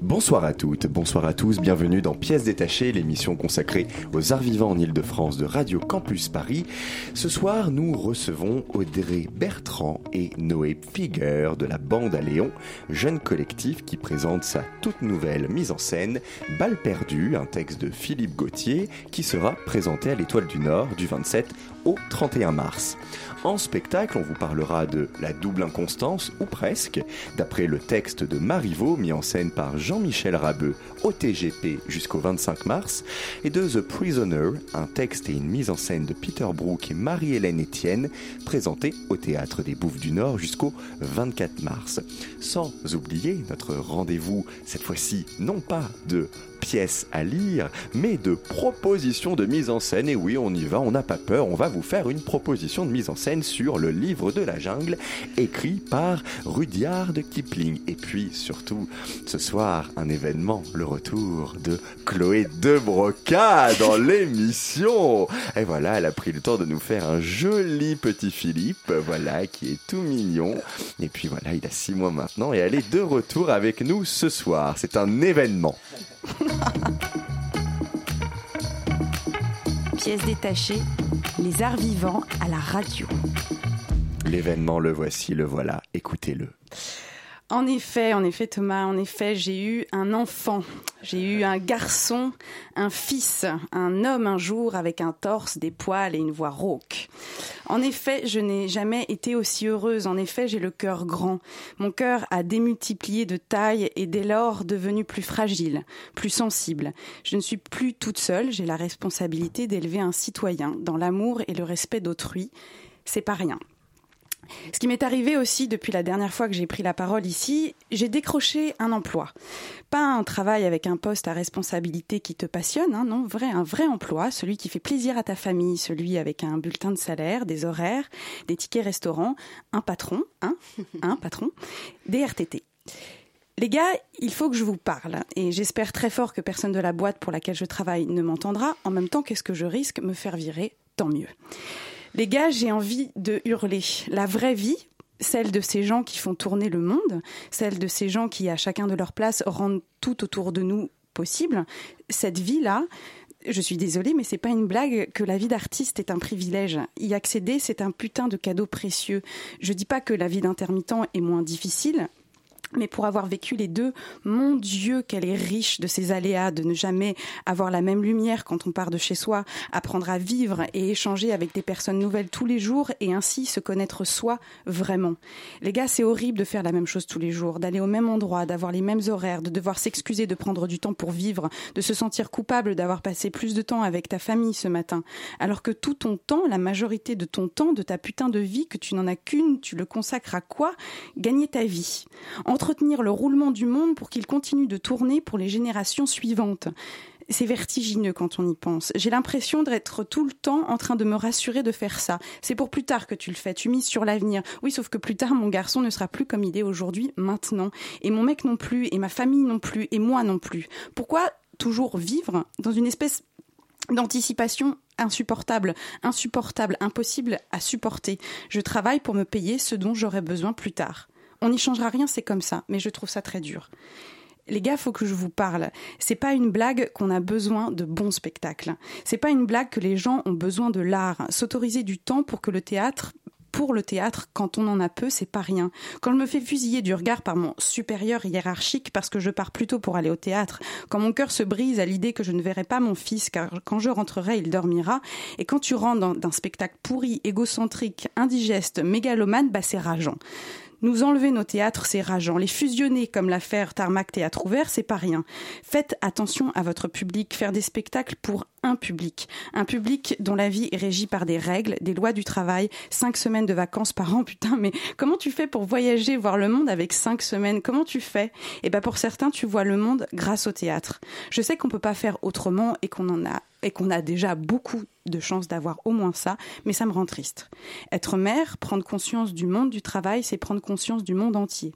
Bonsoir à toutes, bonsoir à tous, bienvenue dans Pièces détachées, l'émission consacrée aux arts vivants en Ile-de-France de Radio Campus Paris. Ce soir, nous recevons Audrey Bertrand et Noé Figuer de la bande à Léon, jeune collectif qui présente sa toute nouvelle mise en scène, Balle perdue, un texte de Philippe Gauthier qui sera présenté à l'Étoile du Nord du 27 au 31 mars. En spectacle, on vous parlera de La double inconstance, ou presque, d'après le texte de Marivaux, mis en scène par Jean-Michel Rabeux au TGP jusqu'au 25 mars, et de The Prisoner, un texte et une mise en scène de Peter Brook et Marie-Hélène Etienne, présenté au Théâtre des Bouffes du Nord jusqu'au 24 mars. Sans oublier notre rendez-vous, cette fois-ci, non pas de pièces à lire, mais de propositions de mise en scène. Et oui, on y va, on n'a pas peur, on va vous faire une proposition de mise en scène sur le livre de la jungle, écrit par Rudyard Kipling. Et puis, surtout, ce soir, un événement, le retour de Chloé de Broca dans l'émission. Et voilà, elle a pris le temps de nous faire un joli petit Philippe, voilà, qui est tout mignon. Et puis voilà, il a six mois maintenant et elle est de retour avec nous ce soir. C'est un événement. Pièce détachée, les arts vivants à la radio. L'événement, le voici, le voilà, écoutez-le. En effet, en effet Thomas, en effet j'ai eu un enfant, j'ai eu un garçon, un fils, un homme un jour avec un torse, des poils et une voix rauque. En effet, je n'ai jamais été aussi heureuse, en effet j'ai le cœur grand. Mon cœur a démultiplié de taille et dès lors devenu plus fragile, plus sensible. Je ne suis plus toute seule, j'ai la responsabilité d'élever un citoyen dans l'amour et le respect d'autrui. C'est pas rien. Ce qui m'est arrivé aussi depuis la dernière fois que j'ai pris la parole ici, j'ai décroché un emploi. Pas un travail avec un poste à responsabilité qui te passionne, hein, non, vrai, un vrai emploi, celui qui fait plaisir à ta famille, celui avec un bulletin de salaire, des horaires, des tickets restaurants, un patron, hein, un patron, des RTT. Les gars, il faut que je vous parle et j'espère très fort que personne de la boîte pour laquelle je travaille ne m'entendra. En même temps, qu'est-ce que je risque Me faire virer, tant mieux. Les gars, j'ai envie de hurler. La vraie vie, celle de ces gens qui font tourner le monde, celle de ces gens qui, à chacun de leur place, rendent tout autour de nous possible, cette vie-là, je suis désolée, mais c'est pas une blague que la vie d'artiste est un privilège. Y accéder, c'est un putain de cadeau précieux. Je dis pas que la vie d'intermittent est moins difficile, mais pour avoir vécu les deux, mon Dieu, qu'elle est riche de ses aléas, de ne jamais avoir la même lumière quand on part de chez soi, apprendre à vivre et échanger avec des personnes nouvelles tous les jours et ainsi se connaître soi vraiment. Les gars, c'est horrible de faire la même chose tous les jours, d'aller au même endroit, d'avoir les mêmes horaires, de devoir s'excuser de prendre du temps pour vivre, de se sentir coupable d'avoir passé plus de temps avec ta famille ce matin, alors que tout ton temps, la majorité de ton temps, de ta putain de vie, que tu n'en as qu'une, tu le consacres à quoi? Gagner ta vie entretenir le roulement du monde pour qu'il continue de tourner pour les générations suivantes. C'est vertigineux quand on y pense. J'ai l'impression d'être tout le temps en train de me rassurer de faire ça. C'est pour plus tard que tu le fais. Tu mises sur l'avenir. Oui, sauf que plus tard, mon garçon ne sera plus comme il est aujourd'hui, maintenant. Et mon mec non plus, et ma famille non plus, et moi non plus. Pourquoi toujours vivre dans une espèce d'anticipation insupportable, insupportable, impossible à supporter? Je travaille pour me payer ce dont j'aurai besoin plus tard. On n'y changera rien, c'est comme ça, mais je trouve ça très dur. Les gars, faut que je vous parle. C'est pas une blague qu'on a besoin de bons spectacles. C'est pas une blague que les gens ont besoin de l'art. S'autoriser du temps pour que le théâtre pour le théâtre, quand on en a peu, c'est pas rien. Quand je me fais fusiller du regard par mon supérieur hiérarchique parce que je pars plutôt pour aller au théâtre, quand mon cœur se brise à l'idée que je ne verrai pas mon fils car quand je rentrerai, il dormira, et quand tu rentres d'un spectacle pourri, égocentrique, indigeste, mégalomane, bah c'est rageant. Nous enlever nos théâtres, c'est rageant. Les fusionner, comme l'affaire Tarmac Théâtre Ouvert, c'est pas rien. Faites attention à votre public. Faire des spectacles pour un public. Un public dont la vie est régie par des règles, des lois du travail, cinq semaines de vacances par an. Putain, mais comment tu fais pour voyager, voir le monde avec cinq semaines? Comment tu fais? Eh ben, pour certains, tu vois le monde grâce au théâtre. Je sais qu'on peut pas faire autrement et qu'on en a a déjà beaucoup de chances d'avoir au moins ça, mais ça me rend triste. Être mère, prendre conscience du monde du travail, c'est prendre conscience du monde entier.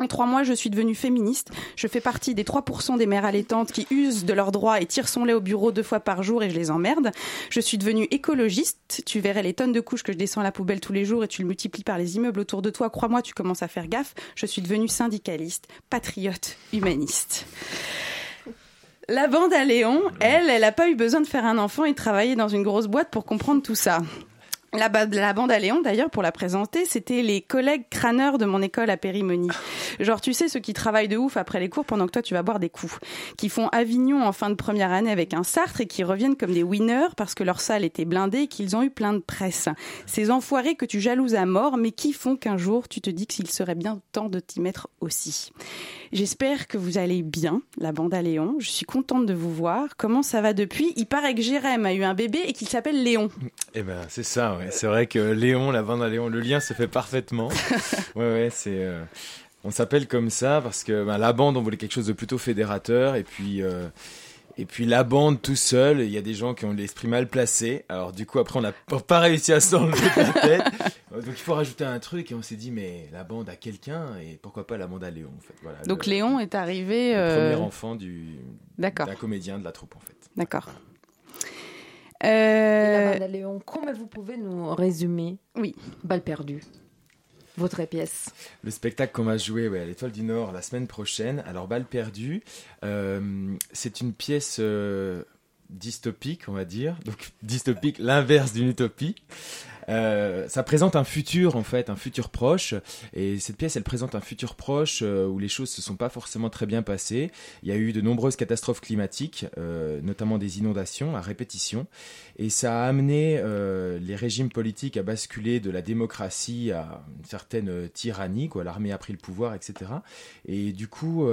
En trois mois, je suis devenue féministe. Je fais partie des 3% des mères allaitantes qui usent de leurs droits et tirent son lait au bureau deux fois par jour et je les emmerde. Je suis devenue écologiste. Tu verrais les tonnes de couches que je descends à la poubelle tous les jours et tu le multiplies par les immeubles autour de toi. Crois-moi, tu commences à faire gaffe. Je suis devenue syndicaliste, patriote, humaniste. La bande à Léon, elle, elle n'a pas eu besoin de faire un enfant et de travailler dans une grosse boîte pour comprendre tout ça. La, la, bande à Léon, d'ailleurs, pour la présenter, c'était les collègues crâneurs de mon école à Périmonie. Genre, tu sais, ceux qui travaillent de ouf après les cours pendant que toi, tu vas boire des coups. Qui font Avignon en fin de première année avec un Sartre et qui reviennent comme des winners parce que leur salle était blindée et qu'ils ont eu plein de presse. Ces enfoirés que tu jalouses à mort, mais qui font qu'un jour, tu te dis qu'il serait bien temps de t'y mettre aussi. J'espère que vous allez bien, la bande à Léon. Je suis contente de vous voir. Comment ça va depuis? Il paraît que Jérém a eu un bébé et qu'il s'appelle Léon. Eh ben, c'est ça, ouais. C'est vrai que Léon, la bande à Léon, le lien se fait parfaitement. ouais, ouais, c'est. Euh, on s'appelle comme ça parce que ben, la bande, on voulait quelque chose de plutôt fédérateur et puis. Euh, et puis la bande tout seul, il y a des gens qui ont l'esprit mal placé. Alors du coup après on n'a pas réussi à s'enlever la tête. Donc il faut rajouter un truc et on s'est dit mais la bande a quelqu'un et pourquoi pas la bande à Léon en fait. Voilà, Donc Léon est arrivé. Le euh... premier enfant du d'un comédien de la troupe en fait. D'accord. Euh... La bande à Léon, comment vous pouvez nous résumer Oui. Balle perdue votre pièce Le spectacle qu'on va jouer ouais, à l'Étoile du Nord la semaine prochaine. Alors, Balle perdue, euh, c'est une pièce euh, dystopique, on va dire. Donc, dystopique, l'inverse d'une utopie. Euh, ça présente un futur en fait, un futur proche. Et cette pièce, elle présente un futur proche euh, où les choses se sont pas forcément très bien passées. Il y a eu de nombreuses catastrophes climatiques, euh, notamment des inondations à répétition, et ça a amené les régimes politiques à basculer de la démocratie à une certaine tyrannie. Quoi, l'armée a pris le pouvoir, etc. Et du coup,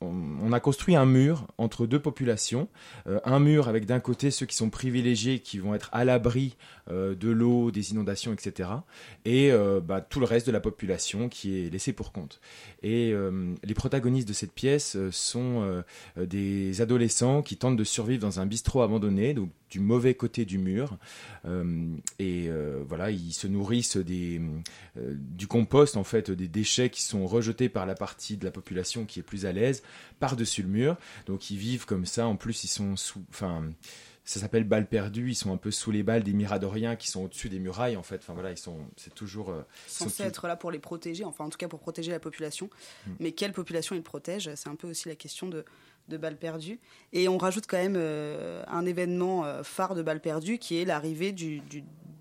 on, a construit un mur entre deux populations, un mur avec d'un côté ceux qui sont privilégiés, qui vont être à l'abri de l'eau des inondations, etc. Et euh, bah, tout le reste de la population qui est laissé pour compte. Et euh, les protagonistes de cette pièce euh, sont des adolescents qui tentent de survivre dans un bistrot abandonné, donc du mauvais côté du mur. et voilà, ils se nourrissent des, du compost, en fait, des déchets qui sont rejetés par la partie de la population qui est plus à l'aise par-dessus le mur. Donc ils vivent comme ça. En plus, ils sont sous. Enfin ça s'appelle balles perdues. Ils sont un peu sous les balles des miradoriens qui sont au-dessus des murailles, en fait. Enfin voilà, ils sont, c'est toujours. Euh, censé être là pour les protéger, enfin en tout cas pour protéger la population. Hmm. Mais quelle population ils protègent C'est un peu aussi la question de, de balles perdues. Et on rajoute quand même euh, un événement euh, phare de balles perdues qui est l'arrivée du,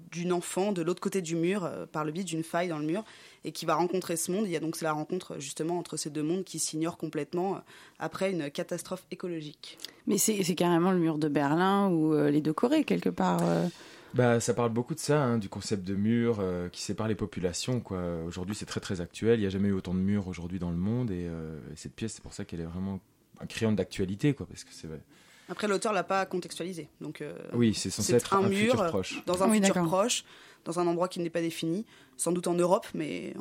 d'une enfant de l'autre côté du mur par le biais d'une faille dans le mur et qui va rencontrer ce monde. Il y a donc c'est la rencontre justement entre ces deux mondes qui s'ignorent complètement euh, après une catastrophe écologique. Mais c'est carrément le mur de Berlin ou euh, les deux Corées quelque part. Euh. Bah, ça parle beaucoup de ça, hein, du concept de mur qui sépare les populations. Aujourd'hui, c'est très très actuel. Il n'y a jamais eu autant de murs aujourd'hui dans le monde. Et, cette pièce, c'est pour ça qu'elle est vraiment un crayon d'actualité. Quoi, parce que c'est Après, l'auteur l'a pas contextualisé. Donc, oui, c'est censé être un, mur futur proche. Dans un futur proche dans un endroit qui n'est pas défini, sans doute en Europe, mais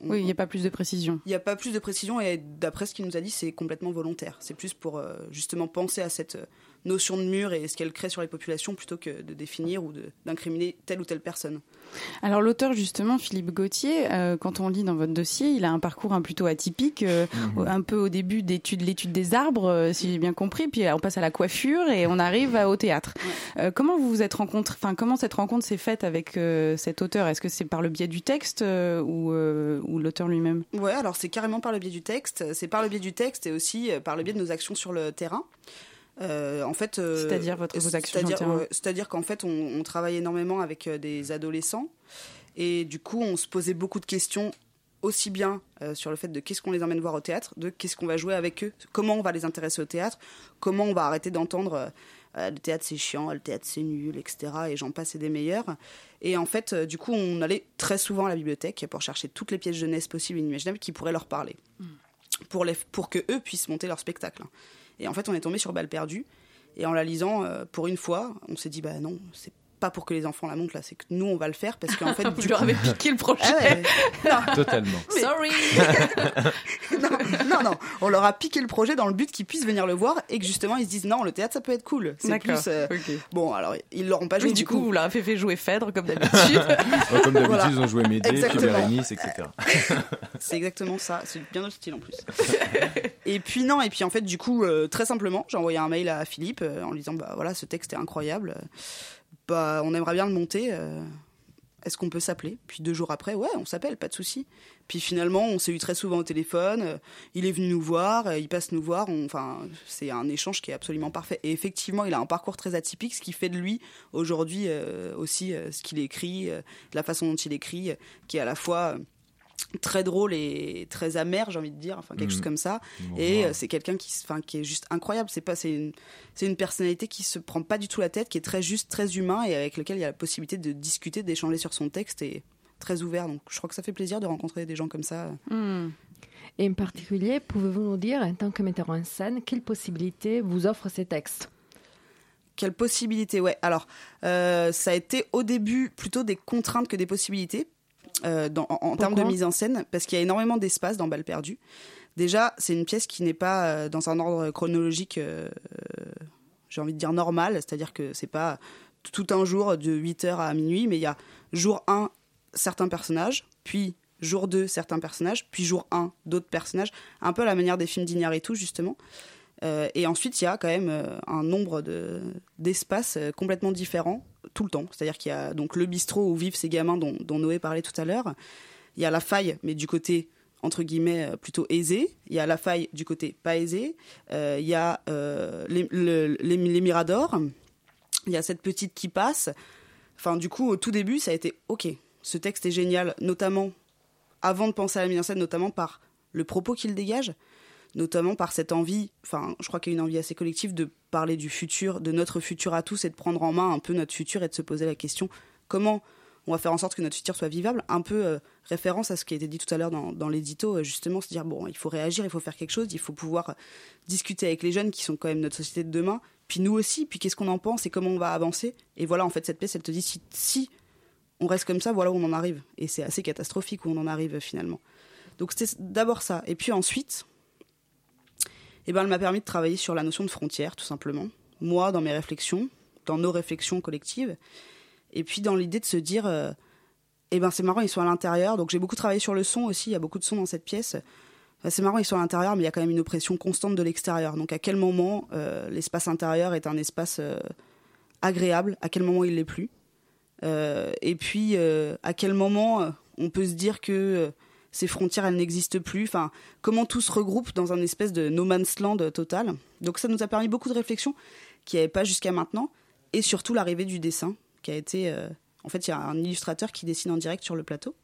oui, il n'y a pas plus de précision. Il n'y a pas plus de précision et d'après ce qu'il nous a dit, c'est complètement volontaire. C'est plus pour euh, justement penser à cette notion de mur et ce qu'elle crée sur les populations plutôt que de définir ou d'incriminer telle ou telle personne. Alors l'auteur justement, Philippe Gauthier, euh, quand on lit dans votre dossier, il a un parcours un plutôt atypique, euh, mhm. un peu au début d'études, l'étude des arbres, euh, si j'ai bien compris, puis on passe à la coiffure et on arrive au théâtre. comment vous vous êtes rencontré, enfin comment cette rencontre s'est faite avec cet auteur? Est-ce que c'est par le biais du texte ou, ou l'auteur lui-même? Ouais, alors c'est carrément par le biais du texte. C'est par le biais du texte et aussi par le biais de nos actions sur le terrain. Euh, en fait, euh, c'est-à-dire votre vos actions C'est-à-dire qu'en fait, on, travaille énormément avec euh, des adolescents et du coup, on se posait beaucoup de questions aussi bien sur le fait de qu'est-ce qu'on les emmène voir au théâtre, de qu'est-ce qu'on va jouer avec eux, comment on va les intéresser au théâtre, comment on va arrêter d'entendre le théâtre c'est chiant, le théâtre c'est nul, etc. Et j'en passais des meilleurs. Et en fait, du coup, on allait très souvent à la bibliothèque pour chercher toutes les pièces jeunesse possibles et inimaginables qui pourraient leur parler, pour, les, pour que eux puissent monter leur spectacle. Et en fait, on est tombé sur Balle perdue. Et en la lisant, euh, pour une fois, on s'est dit, bah non, c'est pas pour que les enfants la montent là, c'est que nous on va le faire parce qu'en fait Vous leur coup- avez piqué le projet. Ah ouais. Non, Totalement. Sorry. non, non, non, on leur a piqué le projet dans le but qu'ils puissent venir le voir et que justement ils se disent non, le théâtre ça peut être cool. C'est D'accord. plus. euh. Bon, alors ils l'auront pas joué Oui, du coup, vous leur avez fait jouer Phèdre comme d'habitude. Ouais, comme d'habitude, Voilà. ils ont joué Médée, puis. Bérénice, etc. C'est exactement ça. C'est bien notre style en plus. et puis non, et puis en fait, du coup, euh, très simplement, j'ai envoyé un mail à Philippe euh, en lui disant bah voilà, ce texte est incroyable. Bah, on aimerait bien le monter. euh, Est-ce qu'on peut s'appeler? Puis deux jours après, ouais, on s'appelle, pas de souci. Puis finalement, on s'est eu très souvent au téléphone. euh, il est venu nous voir, euh, il passe nous voir. Enfin, c'est un échange qui est absolument parfait. Et effectivement, il a un parcours très atypique, ce qui fait de lui aujourd'hui aussi ce qu'il écrit, la façon dont il écrit, qui est à la fois très drôle et très amer, j'ai envie de dire, enfin quelque Mhm. chose comme ça. Bon, Et euh, c'est quelqu'un qui, enfin, qui est juste incroyable. C'est pas, c'est une, c'est une personnalité qui se prend pas du tout la tête, qui est très juste, très humain et avec lequel il y a la possibilité de discuter, d'échanger sur son texte et très ouvert. Donc je crois que ça fait plaisir de rencontrer des gens comme ça. Hmm. Et en particulier, pouvez-vous nous dire, en tant que metteur en scène, quelles possibilités vous offrent ces textes? Quelle possibilité, ouais. Alors, euh, ça a été au début plutôt des contraintes que des possibilités euh, dans- en, en termes de mise en scène, parce qu'il y a énormément d'espace dans Balle perdue. Déjà, c'est une pièce qui n'est pas euh, dans un ordre chronologique, euh, j'ai envie de dire normal, c'est-à-dire que c'est pas tout un jour de 8h à minuit, mais il y a jour 1, certains personnages, puis jour 2, certains personnages, puis jour 1, d'autres personnages, un peu à la manière des films d'Iñárritu, justement. Euh, et ensuite, il y a quand même euh, un nombre de- d'espaces euh, complètement différents tout le temps. C'est-à-dire qu'il y a donc le bistrot où vivent ces gamins dont, Noé parlait tout à l'heure. Il y a la faille, mais du côté entre guillemets plutôt aisé. Il y a la faille du côté pas aisé. Il y a les, le- les- les miradors. Il y a cette petite qui passe. Enfin, du coup, au tout début, ça a été OK. Ce texte est génial, notamment avant de penser à la mise en scène, notamment par le propos qu'il dégage notamment par cette envie, enfin, je crois qu'il y a une envie assez collective de parler du futur, de notre futur à tous et de prendre en main un peu notre futur et de se poser la question comment on va faire en sorte que notre futur soit vivable, un peu euh, référence à ce qui a été dit tout à l'heure dans, l'édito, euh, justement, se dire bon, il faut réagir, il faut faire quelque chose, il faut pouvoir discuter avec les jeunes qui sont quand même notre société de demain, puis nous aussi, puis qu'est-ce qu'on en pense et comment on va avancer? Et voilà, en fait, cette pièce, elle te dit si, si on reste comme ça, voilà où on en arrive. Et c'est assez catastrophique où on en arrive finalement. Donc c'était d'abord ça. Et puis ensuite, eh ben, elle m'a permis de travailler sur la notion de frontière, tout simplement. Moi, dans mes réflexions, dans nos réflexions collectives. Et puis dans l'idée de se dire, euh, eh ben c'est marrant, ils sont à l'intérieur. Donc j'ai beaucoup travaillé sur le son aussi, il y a beaucoup de son dans cette pièce. C'est marrant, ils sont à l'intérieur, mais il y a quand même une oppression constante de l'extérieur. Donc à quel moment euh, l'espace intérieur est un espace euh, agréable, à quel moment il l'est plus? Et puis à quel moment on peut se dire que ces frontières, elles n'existent plus. Enfin, comment tout se regroupe dans un espèce de no man's land total. Donc ça nous a permis beaucoup de réflexions qui n'y avait pas jusqu'à maintenant, et surtout l'arrivée du dessin, qui a été... euh, en fait, il y a un illustrateur qui dessine en direct sur le plateau,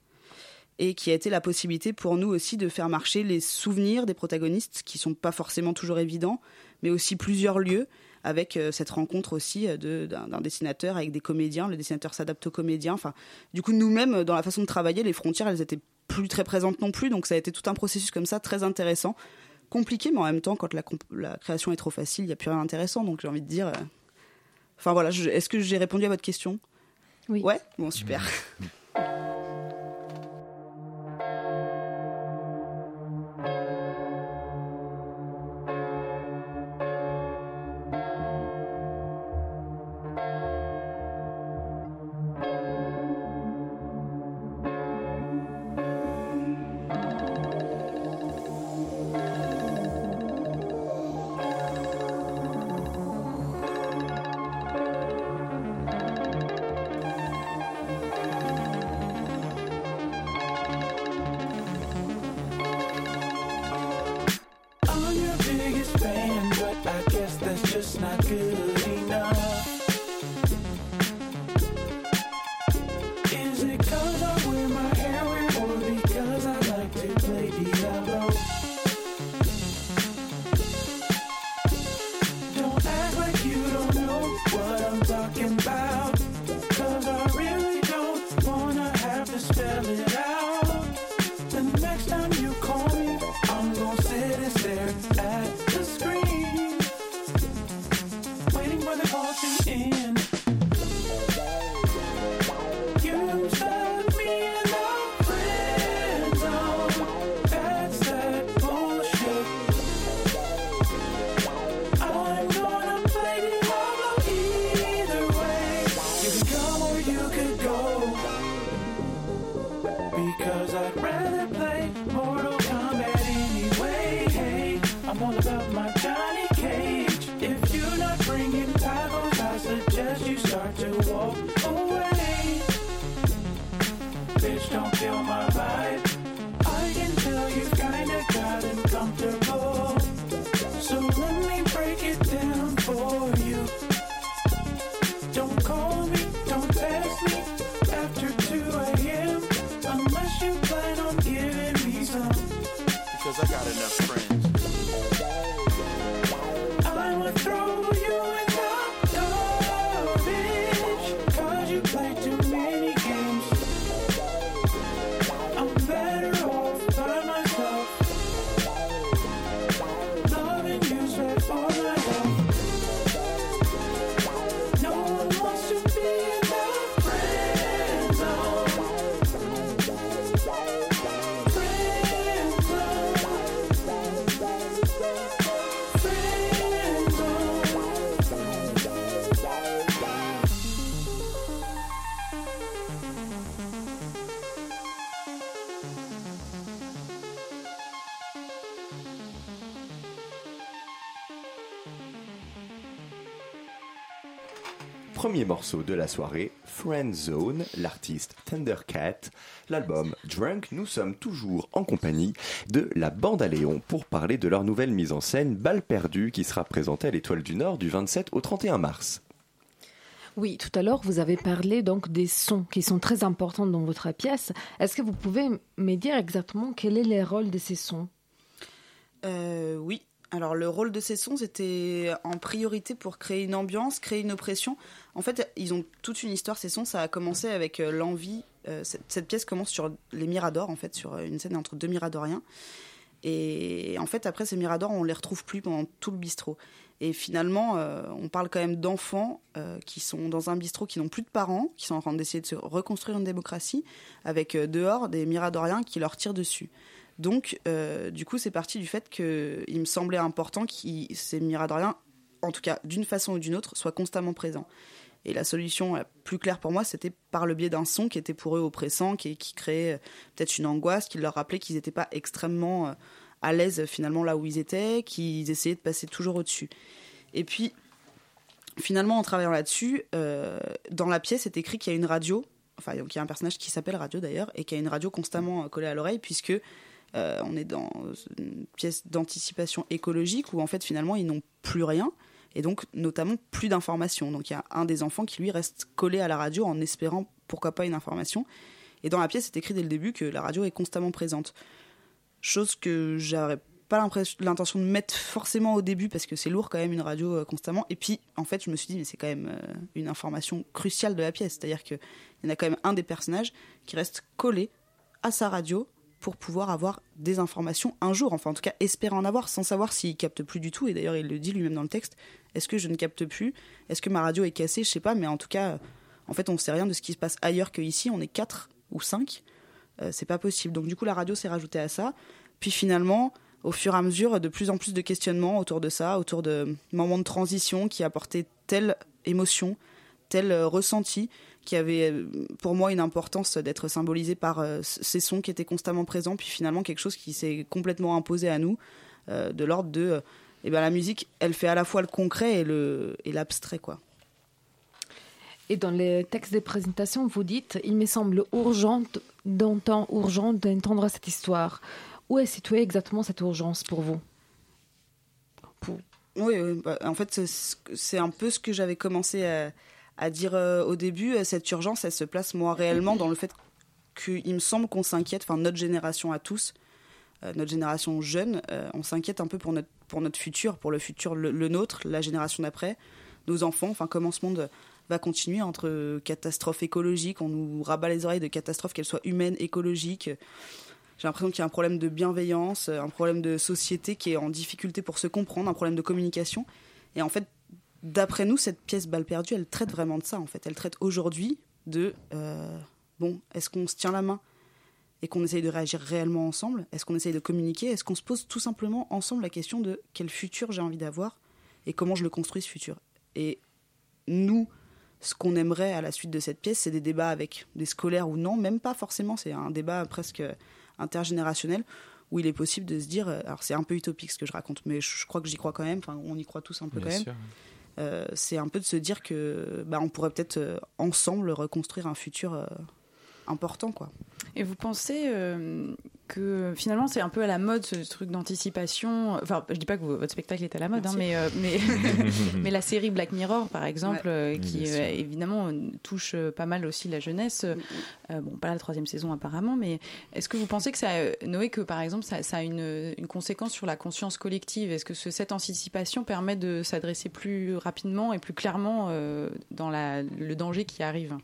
et qui a été la possibilité pour nous aussi de faire marcher les souvenirs des protagonistes, qui sont pas forcément toujours évidents, mais aussi plusieurs lieux, avec euh, cette rencontre aussi euh, d'un dessinateur avec des comédiens. Le dessinateur s'adapte aux comédiens. Enfin, du coup, nous-mêmes, dans la façon de travailler, les frontières, elles étaient plus très présentes non plus. Donc, ça a été tout un processus comme ça, très intéressant. Compliqué, mais en même temps, quand la, création est trop facile, il n'y a plus rien d'intéressant. Donc, j'ai envie de dire. euh, Enfin, voilà, est-ce que j'ai répondu à votre question? Oui. Ouais? Bon, super. Premier morceau de la soirée, Friend Zone, l'artiste Thundercat, l'album Drunk. Nous sommes toujours en compagnie de la bande à Léon pour parler de leur nouvelle mise en scène Balle perdue qui sera présentée à l'Étoile du Nord du 27 au 31 mars. Oui, tout à l'heure, vous avez parlé donc des sons qui sont très importants dans votre pièce. Est-ce que vous pouvez me dire exactement quel est le rôle de ces sons? Euh, oui. Alors le rôle de ces sons, c'était en priorité pour créer une ambiance, créer une oppression. En fait, ils ont toute une histoire, ces sons. Ça a commencé avec euh, l'envie. euh, cette, pièce commence sur les Miradors, en fait, sur euh, une scène entre deux Miradoriens. Et en fait, après ces Miradors, on les retrouve plus pendant tout le bistrot. Et finalement, on parle quand même d'enfants qui sont dans un bistrot, qui n'ont plus de parents, qui sont en train d'essayer de se reconstruire une démocratie, avec dehors des Miradoriens qui leur tirent dessus. Donc, euh, du coup, c'est parti du fait qu'il me semblait important que ces Miradoriens, en tout cas d'une façon ou d'une autre, soient constamment présents. Et la solution la plus claire pour moi, c'était par le biais d'un son qui était pour eux oppressant, qui, créait euh, peut-être une angoisse, qui leur rappelait qu'ils n'étaient pas extrêmement euh, à l'aise finalement là où ils étaient, qu'ils essayaient de passer toujours au-dessus. Et puis, finalement, en travaillant là-dessus, euh, dans la pièce est écrit qu'il y a une radio, enfin, donc il y a un personnage qui s'appelle Radio d'ailleurs, et qui a une radio constamment euh, collée à l'oreille, puisque euh, on est dans une pièce d'anticipation écologique où en fait finalement ils n'ont plus rien et donc notamment plus d'informations. Donc il y a un des enfants qui lui reste collé à la radio en espérant pourquoi pas une information. Et dans la pièce, c'est écrit dès le début que la radio est constamment présente. Chose que j'aurais pas l'intention de mettre forcément au début parce que c'est lourd quand même une radio euh, constamment. Et puis en fait, je me suis dit mais c'est quand même euh, une information cruciale de la pièce, c'est-à-dire que il y en a quand même un des personnages qui reste collé à sa radio pour pouvoir avoir des informations un jour, enfin en tout cas espérer en avoir sans savoir s'il capte plus du tout. Et d'ailleurs, il le dit lui-même dans le texte. Est-ce que je ne capte plus? Est-ce que ma radio est cassée? Je sais pas, mais en tout cas, euh, en fait, on sait rien de ce qui se passe ailleurs que ici. On est quatre ou cinq. Euh, c'est pas possible. Donc du coup, la radio s'est rajoutée à ça. Puis finalement, au fur et à mesure, de plus en plus de questionnements autour de ça, autour de moments de transition qui apportaient telle émotion, tel euh, ressenti, qui avait euh, pour moi une importance d'être symbolisé par euh, ces sons qui étaient constamment présents, puis finalement quelque chose qui s'est complètement imposé à nous, euh, de l'ordre de, euh, eh ben la musique, elle fait à la fois le concret et le et l'abstrait quoi. Et dans les textes de présentation, vous dites Il me semble urgent d'entendre, urgent d'entendre cette histoire. Où est située exactement cette urgence pour vous? Oui, oui, bah, en fait, c'est c'est un peu ce que j'avais commencé à, à dire euh, au début. Euh, Cette urgence, elle se place, moi, réellement, dans le fait qu'il me semble qu'on s'inquiète, enfin, notre génération à tous, euh, notre génération jeune, on s'inquiète un peu pour notre, pour notre futur, pour le futur, le, le nôtre, la génération d'après, nos enfants, enfin, comment ce monde va continuer entre catastrophes écologiques, on nous rabat les oreilles de catastrophes, qu'elles soient humaines, écologiques. J'ai l'impression qu'il y a un problème de bienveillance, un problème de société qui est en difficulté pour se comprendre, un problème de communication. Et en fait, d'après nous, cette pièce Balle perdue, elle traite vraiment de ça, en fait. Elle traite aujourd'hui de, euh, bon, est-ce qu'on se tient la main et qu'on essaye de réagir réellement ensemble? Est-ce qu'on essaye de communiquer? Est-ce qu'on se pose tout simplement ensemble la question de quel futur j'ai envie d'avoir et comment je le construis ce futur? Et nous, ce qu'on aimerait à la suite de cette pièce, c'est des débats avec des scolaires ou non, même pas forcément, c'est un débat presque intergénérationnel où il est possible de se dire, euh, alors c'est un peu utopique ce que je raconte, mais je, crois que j'y crois quand même, enfin on y croit tous un peu Bien quand même. Euh, c'est un peu de se dire que bah, on pourrait peut-être euh, ensemble reconstruire un futur euh, important quoi. Et vous pensez que finalement c'est un peu à la mode ce truc d'anticipation. Enfin, je dis pas que votre spectacle est à la mode, hein, mais, euh, mais, mais la série Black Mirror par exemple, Ouais. euh, qui euh, évidemment euh, touche euh, pas mal aussi la jeunesse. euh, euh, bon, pas la troisième saison apparemment, mais est-ce que vous pensez que ça, euh, Noé, que par exemple ça, ça a une, une conséquence sur la conscience collective? Est-ce que ce- cette anticipation permet de s'adresser plus rapidement et plus clairement euh, dans la, le danger qui arrive?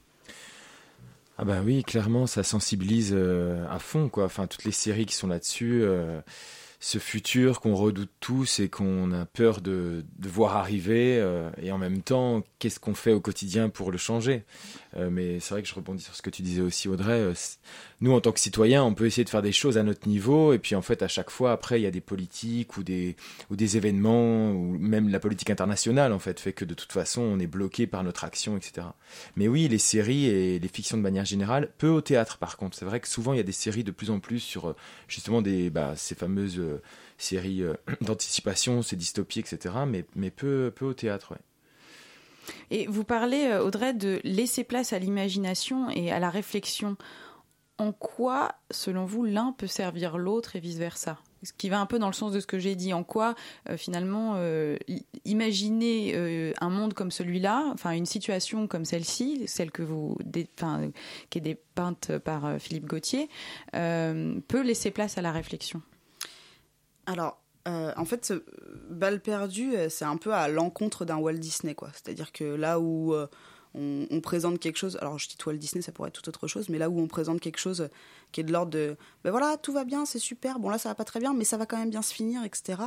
Ah bah oui, clairement, ça sensibilise euh, à fond, quoi. Enfin, toutes les séries qui sont là-dessus, euh, ce futur qu'on redoute tous et qu'on a peur de, voir arriver, euh, et en même temps, qu'est-ce qu'on fait au quotidien pour le changer? Mais c'est vrai que je rebondis sur ce que tu disais aussi, Audrey. euh, nous, en tant que citoyens, on peut essayer de faire des choses à notre niveau, et puis en fait, à chaque fois, après, il y a des politiques ou des, ou des événements, ou même la politique internationale, en fait, fait que de toute façon, on est bloqué par notre action, etc. Mais oui, les séries et les fictions de manière générale, peu au théâtre par contre. C'est vrai que souvent il y a des séries de plus en plus sur euh, justement des, bah, ces fameuses euh, séries euh, d'anticipation, ces dystopies, etc. Mais, mais peu, peu au théâtre, ouais. Et vous parlez, euh, Audrey, de laisser place à l'imagination et à la réflexion. En quoi, selon vous, l'un peut servir l'autre et vice-versa? Ce qui va un peu dans le sens de ce que j'ai dit. En quoi, euh, finalement, euh, imaginer un monde comme celui-là, enfin une situation comme celle-ci, celle que vous, qui est dépeinte par Philippe Gauthier, peut laisser place à la réflexion? Alors, euh, en fait, ce Balle perdue, euh, c'est un peu à l'encontre d'un Walt Disney, quoi. C'est-à-dire que là où euh, on, on présente quelque chose, alors je dis Walt Disney, ça pourrait être tout autre chose, mais là où on présente quelque chose qui est de l'ordre de, ben voilà, tout va bien, c'est super, bon là ça va pas très bien, mais ça va quand même bien se finir, etc.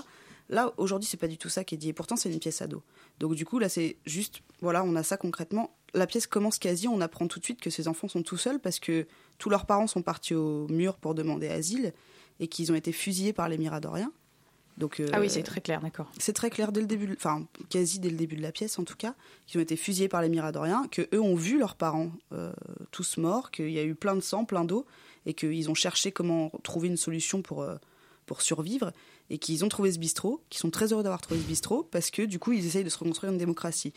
Là, aujourd'hui, c'est pas du tout ça qui est dit, et pourtant c'est une pièce ado. Donc du coup, là, c'est juste, voilà, on a ça concrètement. La pièce commence quasi, on apprend tout de suite que ces enfants sont tout seuls parce que tous leurs parents sont partis au mur pour demander asile et qu'ils ont été fusillés par les Miradoriens. Donc, euh, Ah oui, c'est très clair, d'accord. c'est très clair dès le début, enfin quasi dès le début de la pièce en tout cas, qu'ils ont été fusillés par les Miradoriens, que eux ont vu leurs parents euh, tous morts, qu'il y a eu plein de sang, plein d'eau, et qu'ils ont cherché comment trouver une solution pour euh, pour survivre, et qu'ils ont trouvé ce bistrot, qu'ils sont très heureux d'avoir trouvé ce bistrot, parce que du coup ils essayent de se reconstruire une démocratie.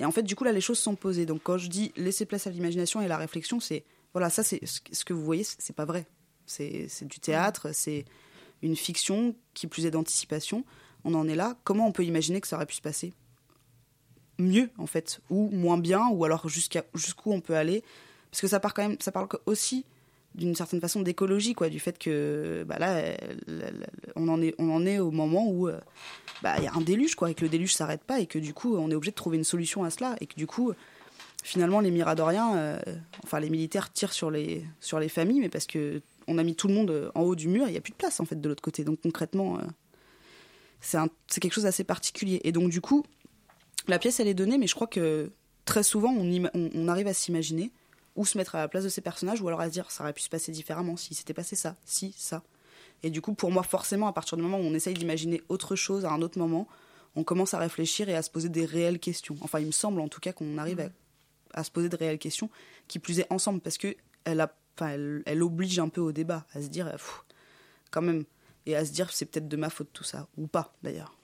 Et en fait du coup là les choses sont posées. Donc quand je dis laisser place à l'imagination et à la réflexion, c'est voilà ça c'est ce que vous voyez, c'est pas vrai. C'est c'est du théâtre, c'est une fiction qui plus est d'anticipation. On en est là. Comment on peut imaginer que ça aurait pu se passer? Mieux en fait, ou moins bien, ou alors jusqu'où on peut aller? Parce que ça part quand même, ça parle aussi d'une certaine façon d'écologie, quoi, du fait que bah là, on en est, on en est au moment où euh, bah il y a un déluge, quoi, et que le déluge s'arrête pas, et que du coup on est obligé de trouver une solution à cela, et que du coup finalement les Miradoriens, euh, enfin les militaires tirent sur les sur les familles, mais parce que on a mis tout le monde euh, en haut du mur, il n'y a plus de place en fait de l'autre côté. Donc concrètement, euh, c'est quelque chose d'assez particulier. Et donc du coup, la pièce elle est donnée, mais je crois que très souvent on, ima- on- on arrive à s'imaginer ou se mettre à la place de ces personnages, ou alors à se dire ça aurait pu se passer différemment si c'était passé ça, si ça. Et du coup, pour moi, forcément, à partir du moment où on essaye d'imaginer autre chose à un autre moment, on commence à réfléchir et à se poser des réelles questions. Enfin, il me semble en tout cas qu'on arrive à, à se poser de réelles questions, qui plus est ensemble, parce que elle, a, enfin, elle, oblige un peu au débat, à se dire, quand même, et à se dire c'est peut-être de ma faute tout ça, ou pas d'ailleurs.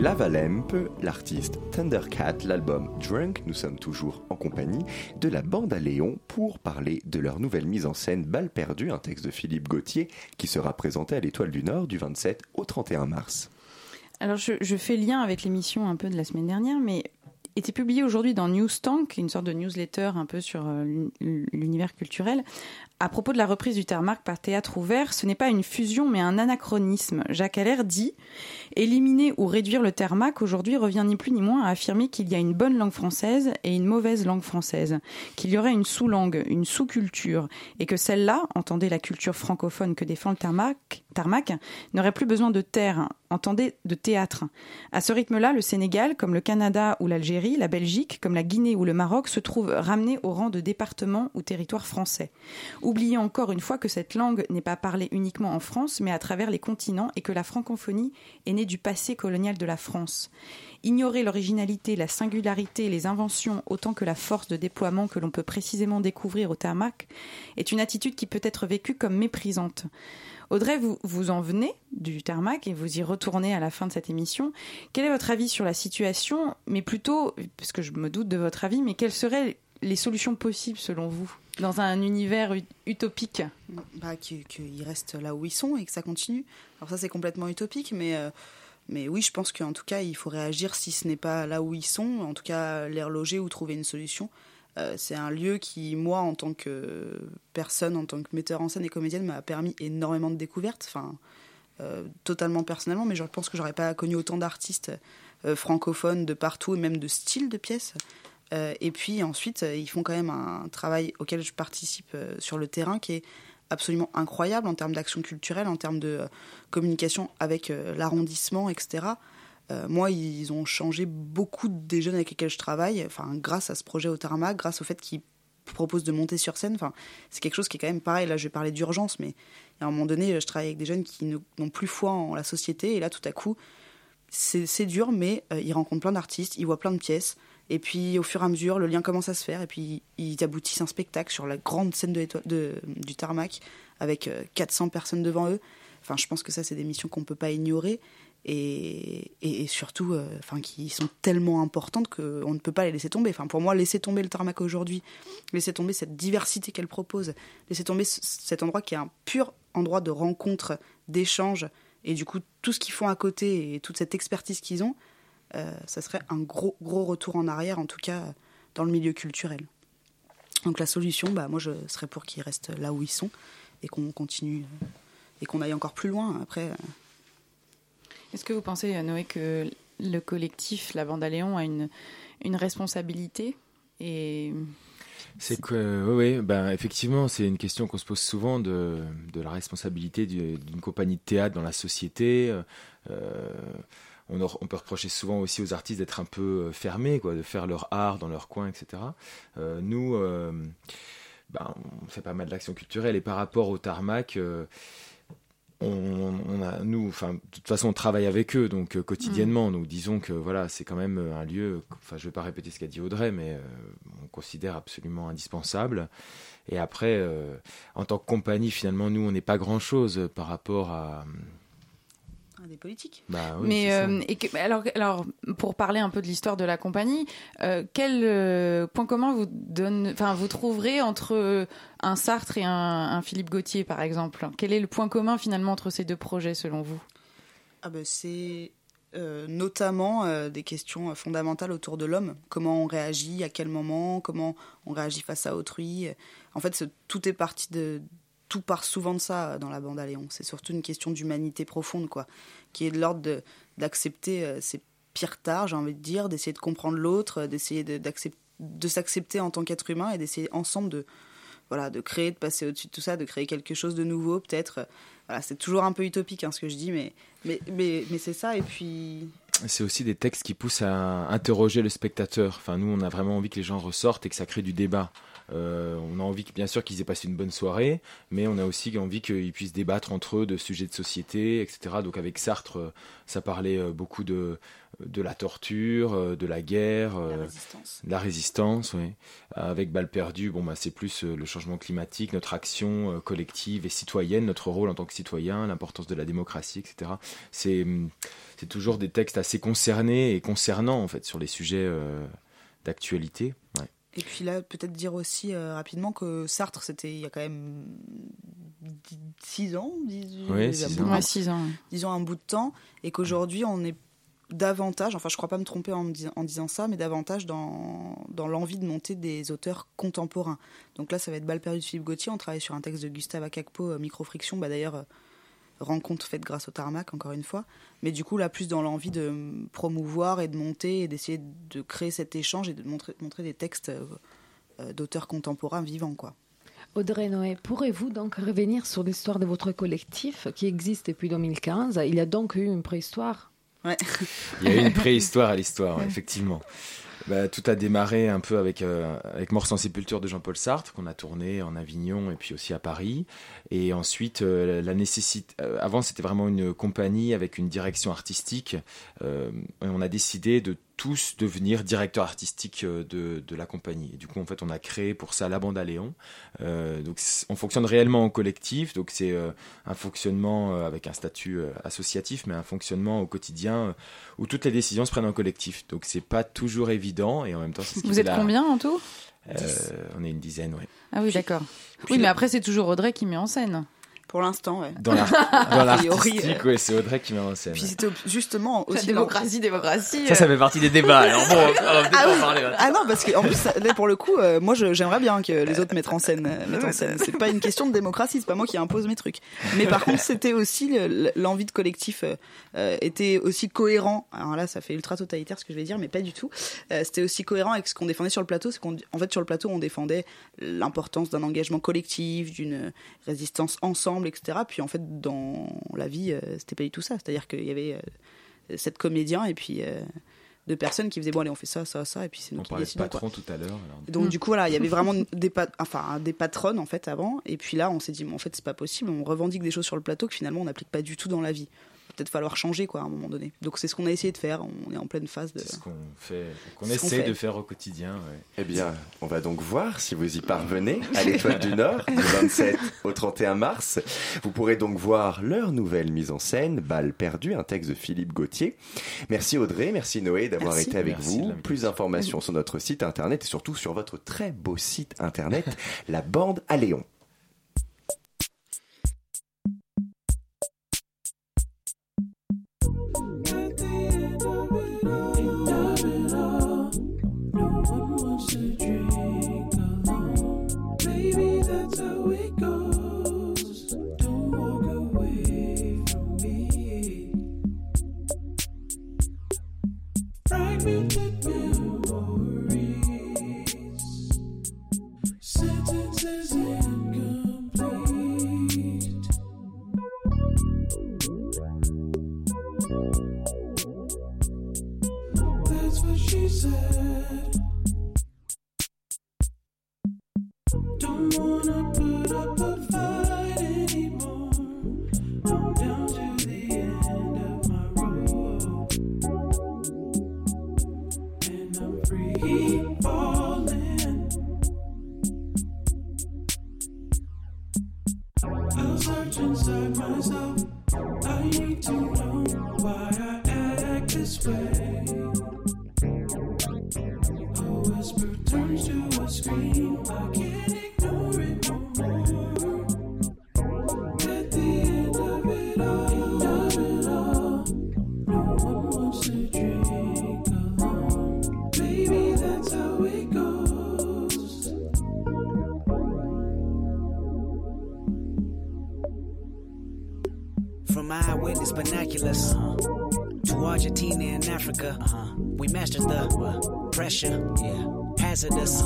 Lavalemp, l'artiste Thundercat, l'album Drunk. Nous sommes toujours en compagnie de la bande à Léon pour parler de leur nouvelle mise en scène Balle perdue, un texte de Philippe Gauthier qui sera présenté à l'Étoile du Nord du 27 au 31 mars. Alors je, je fais lien avec l'émission un peu de la semaine dernière, mais était publié aujourd'hui dans Newstank, une sorte de newsletter un peu sur euh, l'un- l'univers culturel, à propos de la reprise du Thermark par Théâtre Ouvert. Ce n'est pas une fusion, mais un anachronisme. Jacques Allaire dit Éliminer ou réduire le Thermark aujourd'hui revient ni plus ni moins à affirmer qu'il y a une bonne langue française et une mauvaise langue française, qu'il y aurait une sous-langue, une sous-culture, et que celle-là, entendez la culture francophone que défend le Thermark, Tarmac, n'aurait plus besoin de terre, entendez de théâtre. À ce rythme-là, le Sénégal, comme le Canada ou l'Algérie, la Belgique, comme la Guinée ou le Maroc, se trouvent ramenés au rang de département ou territoire français. Oubliez encore une fois que cette langue n'est pas parlée uniquement en France, mais à travers les continents et que la francophonie est née du passé colonial de la France. Ignorer l'originalité, la singularité, les inventions, autant que la force de déploiement que l'on peut précisément découvrir au tarmac, est une attitude qui peut être vécue comme méprisante. Audrey, vous, vous en venez du tarmac et vous y retournez à la fin de cette émission. Quel est votre avis sur la situation? Mais plutôt, parce que je me doute de votre avis, mais quelles seraient les solutions possibles selon vous? Dans un univers ut- utopique bah, qu'ils restent là où ils sont et que ça continue. Alors ça c'est complètement utopique, mais, euh, mais oui, je pense qu'en tout cas il faut réagir si ce n'est pas là où ils sont, en tout cas les reloger ou trouver une solution. Euh, c'est un lieu qui, moi, en tant que personne, en tant que metteur en scène et comédienne, m'a permis énormément de découvertes, enfin, euh, totalement personnellement, mais je pense que j'aurais pas connu autant d'artistes francophones de partout et même de styles de pièces. Euh, et puis ensuite, euh, ils font quand même un travail auquel je participe euh, sur le terrain qui est absolument incroyable en termes d'action culturelle, en termes de communication avec l'arrondissement, etc. Moi, ils ont changé beaucoup des jeunes avec lesquels je travaille, enfin, grâce à ce projet au Tarmac, grâce au fait qu'ils proposent de monter sur scène. Enfin, c'est quelque chose qui est quand même pareil. Là, je vais parler d'urgence, mais à un moment donné, je travaille avec des jeunes qui n'ont plus foi en la société, et là, tout à coup, c'est dur, mais ils rencontrent plein d'artistes, ils voient plein de pièces, et puis au fur et à mesure, le lien commence à se faire, et puis ils aboutissent un spectacle sur la grande scène de de- du tarmac, avec euh, 400 personnes devant eux. Enfin, je pense que ça, c'est des missions qu'on ne peut pas ignorer, et, et, surtout, euh, enfin, qui sont tellement importantes qu'on ne peut pas les laisser tomber. Enfin, pour moi, laisser tomber le tarmac aujourd'hui, laisser tomber cette diversité qu'elle propose, laisser tomber cet endroit qui est un pur endroit de rencontre, d'échange, et du coup, tout ce qu'ils font à côté et toute cette expertise qu'ils ont, euh, ça serait un gros, gros retour en arrière, en tout cas dans le milieu culturel. Donc la solution, bah, moi, je serais pour qu'ils restent là où ils sont et qu'on continue euh, et qu'on aille encore plus loin. Après, euh, Est-ce que vous pensez, euh, Noé, que le collectif, la bande à Léon, a une, une responsabilité et C'est que, oui, oui, ben, effectivement, c'est une question qu'on se pose souvent de, de la responsabilité du- d'une compagnie de théâtre dans la société. Euh, on, peut reprocher souvent aussi aux artistes d'être un peu euh, fermés, quoi, de faire leur art dans leur coin, etc. Euh, nous, euh, ben, on fait pas mal d'actions culturelles et par rapport au tarmac, euh, on, on a, nous, enfin, de toute façon, on travaille avec eux, donc quotidiennement. Donc, disons que voilà, c'est quand même un lieu. Enfin, je vais pas répéter ce qu'a dit Audrey, mais on considère absolument indispensable. Et après, en tant que compagnie, finalement, nous, on n'est pas grand chose par rapport à. Des politiques. Bah, oui, mais euh, et que- alors, alors, pour parler un peu de l'histoire de la compagnie, euh, quel euh, point commun vous donne, enfin, vous trouverez entre un Sartre et un, un Philippe Gauthier, par exemple? Quel est le point commun finalement entre ces deux projets, selon vous? Ah ben, c'est euh, notamment euh, des questions fondamentales autour de l'homme. Comment on réagit, à quel moment, comment on réagit face à autrui. En fait, tout est parti de. Tout part souvent de ça euh, dans la bande à Léon. C'est surtout une question d'humanité profonde, quoi, qui est de l'ordre d'accepter euh, ses pires tares, j'ai envie de dire, d'essayer de comprendre l'autre, euh, d'essayer de s'accepter en tant qu'être humain et d'essayer ensemble de, voilà, de créer, de passer au-dessus de tout ça, de créer quelque chose de nouveau, peut-être. Voilà, c'est toujours un peu utopique hein, ce que je dis, mais, mais, mais, mais c'est ça. Et puis, C'est aussi des textes qui poussent à interroger le spectateur. Enfin, nous, on a vraiment envie que les gens ressortent et que ça crée du débat. Euh, on a envie, que, bien sûr, qu'ils aient passé une bonne soirée, mais on a aussi envie qu'ils puissent débattre entre eux de sujets de société, etc. Donc avec Sartre, euh, ça parlait euh, beaucoup de, de la torture, de la guerre, La résistance. la résistance, oui. Avec Balle perdue, bon, bah, c'est plus le changement climatique, notre action collective et citoyenne, notre rôle en tant que citoyen, l'importance de la démocratie, etc. C'est, hum, c'est toujours des textes assez concernés et concernants, en fait, sur les sujets euh, d'actualité. Ouais. Et puis là, peut-être dire aussi euh, rapidement que Sartre, c'était il y a quand même 6 ans, dis- Ouais, un six bout- ans. Ouais, six ans. un bout de temps, et qu'aujourd'hui on est davantage, enfin je crois pas me tromper en, me dis- en disant ça, mais davantage dans, dans l'envie de monter des auteurs contemporains. Donc là ça va être Balle perdue de Philippe Gauthier, on travaille sur un texte de Gustave Akakpo, euh, Microfriction, bah d'ailleurs euh, rencontre faite grâce au tarmac encore une fois, mais du coup là plus dans l'envie de promouvoir et de monter et d'essayer de créer cet échange et de montrer, montrer des textes euh, euh, d'auteurs contemporains vivants quoi. Audrey Noé, pourrez-vous donc revenir sur l'histoire de votre collectif qui existe depuis 2015 Il y a donc eu une préhistoire Ouais. Il y a eu une préhistoire à l'histoire, effectivement. Bah, tout a démarré un peu avec, euh, avec Mort sans sépulture de Jean-Paul Sartre, qu'on a tourné en Avignon et puis aussi à Paris. Et ensuite, euh, la nécessité. euh, avant, c'était vraiment une compagnie avec une direction artistique. Euh, on a décidé de tous devenir directeurs artistiques euh, de, de la compagnie. Et du coup, en fait, on a créé pour ça la bande à Léon. Euh, donc, on fonctionne réellement en collectif. Donc, c'est euh, un fonctionnement euh, avec un statut associatif, mais un fonctionnement au quotidien où toutes les décisions se prennent en collectif. Donc, c'est pas toujours évident. Et en même temps, c'est ce qui Vous êtes la- combien en tout? On est une dizaine, oui. Ah oui, d'accord. Oui, mais après, c'est toujours Audrey qui met en scène. Pour l'instant, ouais. Dans l'artistique, euh, ouais, c'est Audrey qui met en scène. Puis c'était justement La aussi démocratie, démocratie. Ça, ça fait partie des débats. Alors bon, on va peut-être Ah, parler. Ah non, parce que en plus, ça- là, pour le coup, euh, moi, j'aimerais bien que les autres mettent en scène. euh, mettent en scène. C'est pas une question de démocratie, c'est pas moi qui impose mes trucs. Mais par contre, c'était aussi le- l'envie de collectif euh, euh, était aussi cohérent. Alors là, ça fait ultra totalitaire ce que je vais dire, mais pas du tout. Euh, c'était aussi cohérent avec ce qu'on défendait sur le plateau. C'est qu'on, en fait, sur le plateau, on défendait l'importance d'un engagement collectif, d'une résistance ensemble, etc. Puis en fait, dans la vie, euh, c'était pas du tout ça. C'est-à-dire qu'il y avait euh, sept comédiens et puis euh, deux personnes qui faisaient bon allez on fait ça ça ça et puis c'est nous On qui parlait de patron tout à l'heure. Donc Mm. du coup voilà, il y avait vraiment des pa- enfin des patronnes en fait avant et puis là on s'est dit mais en fait c'est pas possible, on revendique des choses sur le plateau que finalement on n'applique pas du tout dans la vie. Peut-être falloir changer quoi à un moment donné. Donc c'est ce qu'on a essayé de faire, on est en pleine phase de C'est ce qu'on fait, qu'on essaie fait. de faire au quotidien. ouais. Eh bien, on va donc voir si vous y parvenez à l'Étoile du Nord du 27 au 31 mars. Vous pourrez donc voir leur nouvelle mise en scène, Balle perdue, un texte de Philippe Gauthier. Merci Audrey, merci Noé d'avoir Merci. été avec Merci vous. Plus d'informations sur notre site internet et surtout sur votre très beau site internet, la bande à Léon. Memories, sentences incomplete. That's what she said. Yeah. hazardous,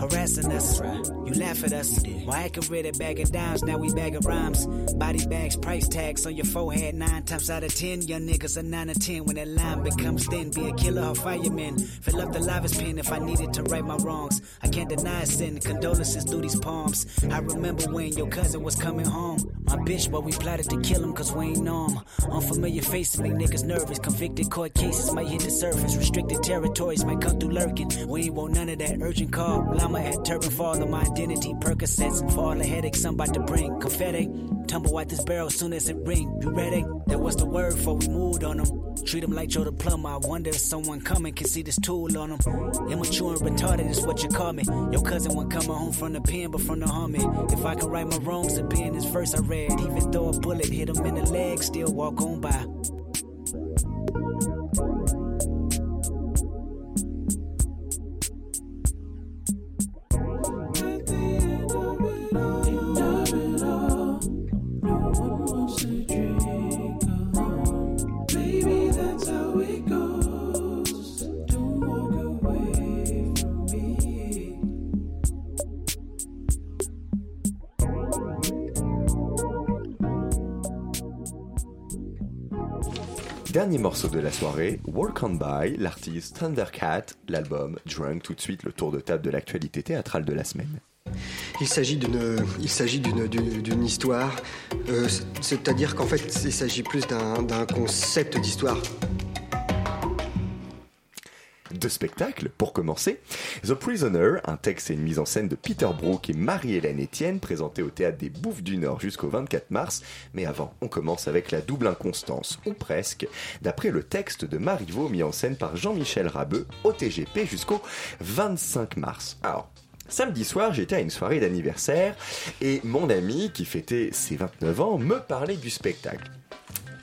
harassing us. You laugh at us. Why I can read it bag of dimes, now we bag of rhymes. Body bags, price tags on your forehead. Nine times out of ten, young niggas are nine or ten. When that line becomes thin, be a killer or fireman. Fill up the livest pen if I needed to right my wrongs. I can't deny sin. Condolences through these palms. I remember when your cousin was coming home. My bitch, but we plotted to kill him cause we ain't him. Unfamiliar faces make niggas nervous. Convicted court cases might hit the surface. Restricted territories might come through lurking. We ain't want none of that urgent call. Llama at turban fall on my identity. Percocets for all the headaches I'm about to bring. Confetti. Tumble out this barrel soon as it ring. You ready? That was the word before we moved on them. Treat them like Joe the plumber. I wonder if someone coming can see this tool on them. Immature and retarded is what you call me. Your cousin won't coming home from the pen, but from the army. If I can right my wrongs, be in this verse I read. Even though a bullet hit him in the leg, still walk on by. Dernier morceau de la soirée, Walk On By, l'artiste Thundercat, l'album Drunk, tout de suite le tour de table de l'actualité théâtrale de la semaine. Il s'agit d'une, histoire. euh, c'est-à-dire qu'en fait, il s'agit plus d'un concept d'histoire. Deux spectacles, pour commencer. The Prisoner, un texte et une mise en scène de Peter Brook et Marie-Hélène Etienne, présenté au théâtre des Bouffes du Nord jusqu'au 24 mars. Mais avant, on commence avec la double inconstance, ou presque, d'après le texte de Marivaux mis en scène par Jean-Michel Rabeux au TGP jusqu'au 25 mars. Alors, Samedi soir, j'étais à une soirée d'anniversaire et mon amie, qui fêtait ses 29 ans, me parlait du spectacle.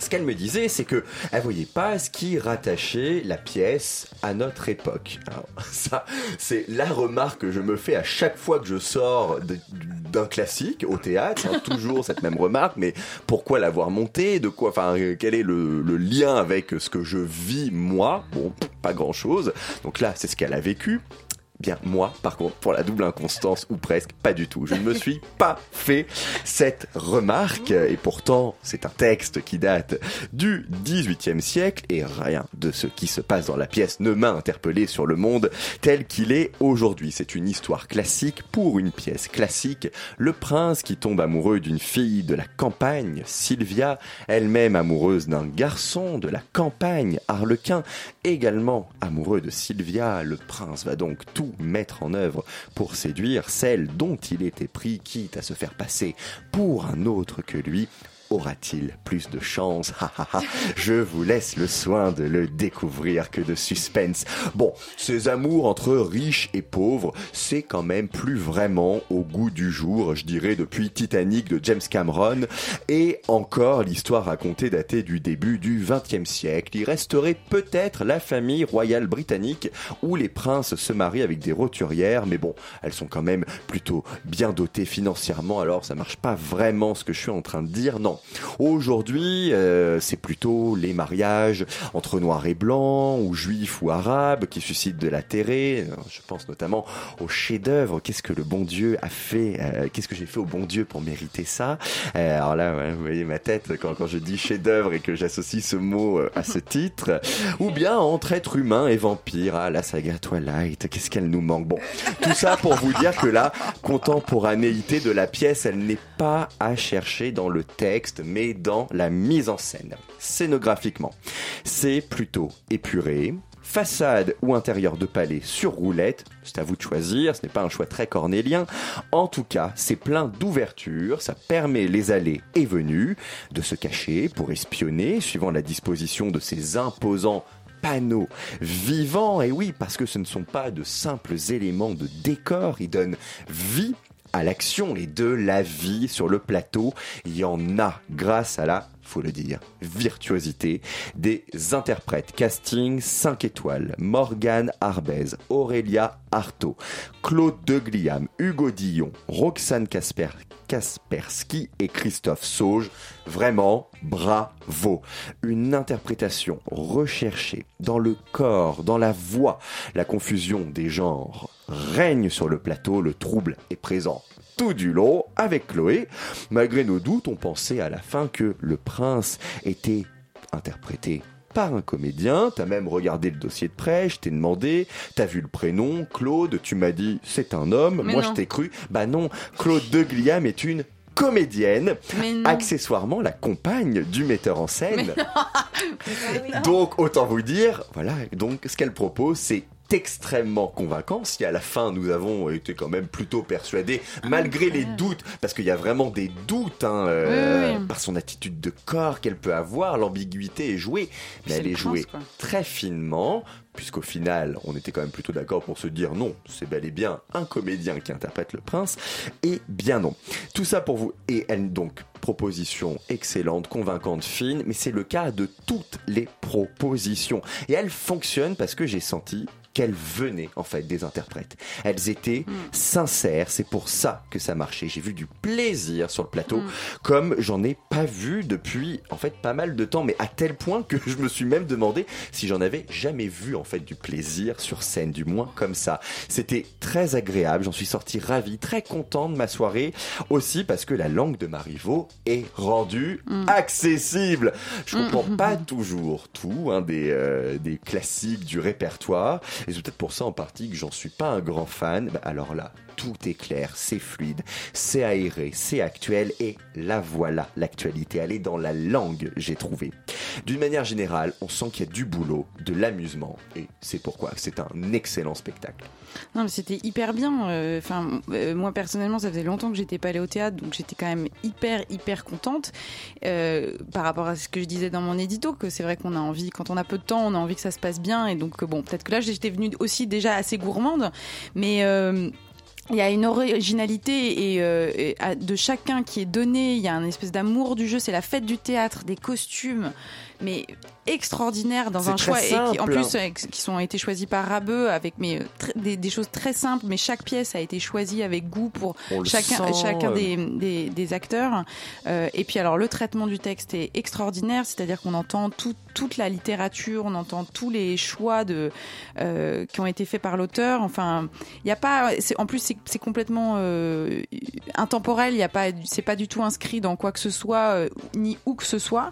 Ce qu'elle me disait, c'est que elle voyait pas ce qui rattachait la pièce à notre époque. Alors, ça, c'est la remarque que je me fais à chaque fois que je sors d'un classique au théâtre. hein, toujours cette même remarque. Mais pourquoi l'avoir monté De quoi Enfin, quel est le, le lien avec ce que je vis moi? Bon, pas grand chose. Donc là, c'est ce qu'elle a vécu. Bien, moi, par contre, pour la double inconstance, ou presque, pas du tout. Je ne me suis pas fait cette remarque, et pourtant, c'est un texte qui date du XVIIIe siècle, et rien de ce qui se passe dans la pièce ne m'a interpellé sur le monde tel qu'il est aujourd'hui. C'est une histoire classique pour une pièce classique. Le prince qui tombe amoureux d'une fille de la campagne, Sylvia, elle-même amoureuse d'un garçon de la campagne, Harlequin, également amoureux de Sylvia. Le prince va donc tout mettre en œuvre pour séduire celle dont il était pris, quitte à se faire passer pour un autre que lui. Aura-t-il plus de chance? Ha, ha, ha. Je vous laisse le soin de le découvrir que de suspense. Bon, ces amours entre riches et pauvres, c'est quand même plus vraiment au goût du jour, je dirais depuis Titanic de James Cameron, et encore l'histoire racontée datée du début du XXe siècle. Il resterait peut-être la famille royale britannique où les princes se marient avec des roturières, mais bon, elles sont quand même plutôt bien dotées financièrement, alors ça marche pas vraiment ce que je suis en train de dire, non. Aujourd'hui, euh, c'est plutôt les mariages entre noirs et blancs, ou juifs ou arabes, qui suscitent de l'intérêt. Euh, Je pense notamment au chef-d'œuvre. Qu'est-ce que le bon Dieu a fait euh, Qu'est-ce que j'ai fait au bon Dieu pour mériter ça? Euh, Alors là, vous voyez ma tête quand, quand je dis chef-d'œuvre et que j'associe ce mot euh, à ce titre. Ou bien entre être humain et vampire. Ah, la saga Twilight, qu'est-ce qu'elle nous manque Bon, tout ça pour vous dire que la contemporanéité de la pièce, elle n'est pas à chercher dans le texte, mais dans la mise en scène. Scénographiquement, c'est plutôt épuré. Façade ou intérieur de palais sur roulette, c'est à vous de choisir, ce n'est pas un choix très cornélien. En tout cas, c'est plein d'ouverture, ça permet les allées et venues de se cacher pour espionner, suivant la disposition de ces imposants panneaux vivants. Et oui, parce que ce ne sont pas de simples éléments de décor, ils donnent vie à l'action et de la vie sur le plateau. Il y en a grâce à la faut le dire, virtuosité des interprètes. Casting 5 étoiles. Morgane Arbez, Aurélia Artaud, Claude Degliam, Hugo Dillon, Roxane Kaspersky et Christophe Sauge. Vraiment, bravo. Une interprétation recherchée dans le corps, dans la voix. La confusion des genres règne sur le plateau, le trouble est présent tout du long avec Chloé. Malgré nos doutes, on pensait à la fin que le prince était interprété par un comédien, t'as même regardé le dossier de près, je t'ai demandé, t'as vu le prénom, Claude, tu m'as dit c'est un homme, Mais moi non. je t'ai cru, bah non, Claude de Gliam est une comédienne, accessoirement la compagne du metteur en scène. Donc autant vous dire, voilà, donc ce qu'elle propose c'est extrêmement convaincant si à la fin nous avons été quand même plutôt persuadés malgré les doutes parce qu'il y a vraiment des doutes hein, euh, Oui, oui. par son attitude de corps qu'elle peut avoir l'ambiguïté est jouée mais elle le est jouée quoi. très finement puisqu'au final on était quand même plutôt d'accord pour se dire non c'est bel et bien un comédien qui interprète le prince et bien non tout ça pour vous et elle donc proposition excellente convaincante fine mais c'est le cas de toutes les propositions et elle fonctionne parce que j'ai senti qu'elles venaient en fait des interprètes. Elles étaient sincères, c'est pour ça que ça marchait. J'ai vu du plaisir sur le plateau, Mm. comme j'en ai pas vu depuis en fait pas mal de temps, mais à tel point que je me suis même demandé si j'en avais jamais vu en fait du plaisir sur scène, du moins comme ça. C'était très agréable, j'en suis sorti ravi, très content de ma soirée, aussi parce que la langue de Marivaux est rendue Mm. accessible. Je Mm, comprends pas toujours tout hein, des, euh, des classiques du répertoire. Et c'est peut-être pour ça en partie que j'en suis pas un grand fan. Bah, alors là, tout est clair, c'est fluide, c'est aéré, c'est actuel et la voilà l'actualité. Elle est dans la langue, j'ai trouvé. D'une manière générale, on sent qu'il y a du boulot, de l'amusement et c'est pourquoi c'est un excellent spectacle. Non, mais c'était hyper bien. euh, Enfin, euh, moi personnellement, ça faisait longtemps que j'étais pas allée au théâtre, donc j'étais quand même hyper, hyper contente euh, par rapport à ce que je disais dans mon édito, que c'est vrai qu'on a envie, quand on a peu de temps, on a envie que ça se passe bien, et donc bon, peut-être que là, j'étais venue aussi déjà assez gourmande, mais il y a une originalité et, euh, de chacun qui est donné. Il y a un espèce d'amour du jeu. C'est la fête du théâtre, des costumes, mais extraordinaire dans un choix et qui, en plus qui sont été choisis par Rabeux avec mais euh, des, des choses très simples. Mais chaque pièce a été choisie avec goût pour On chacun sent, chacun euh. des, des, des acteurs. Euh, et puis alors le traitement du texte est extraordinaire, c'est-à-dire qu'on entend tout- toute la littérature, on entend tous les choix de euh, qui ont été faits par l'auteur. Enfin, il n'y a pas. En plus, c'est complètement intemporel. Il y a pas. C'est pas du tout inscrit dans quoi que ce soit, ni où que ce soit.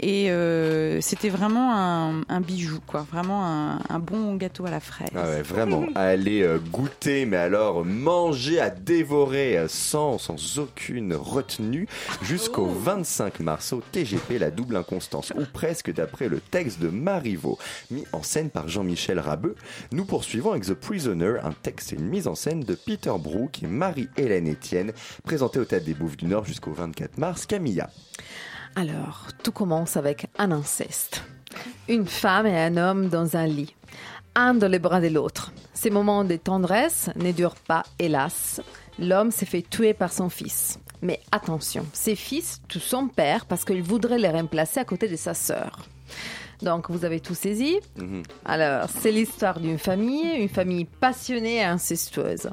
Et euh, c'était vraiment un, un bijou, quoi. Vraiment un, un bon gâteau à la fraise. Ah ouais, vraiment, à aller euh, goûter, mais alors manger, à dévorer euh, sans, sans aucune retenue jusqu'au 25 mars au TGP La Double Inconstance, ou presque d'après le texte de Marivaux, mis en scène par Jean-Michel Rabeux. Nous poursuivons avec The Prisoner, un texte et une mise en scène de Peter Brook et Marie-Hélène Etienne, présenté au Théâtre des Bouffes du Nord jusqu'au 24 mars. Camilla. Alors, tout commence avec un inceste. Une femme et un homme dans un lit, un dans les bras de l'autre. Ces moments de tendresse ne durent pas, hélas. L'homme s'est fait tuer par son fils. Mais attention, ses fils tuent son père parce qu'il voudrait les remplacer à côté de sa sœur. Donc, vous avez tout saisi alors, c'est l'histoire d'une famille, une famille passionnée et incestueuse.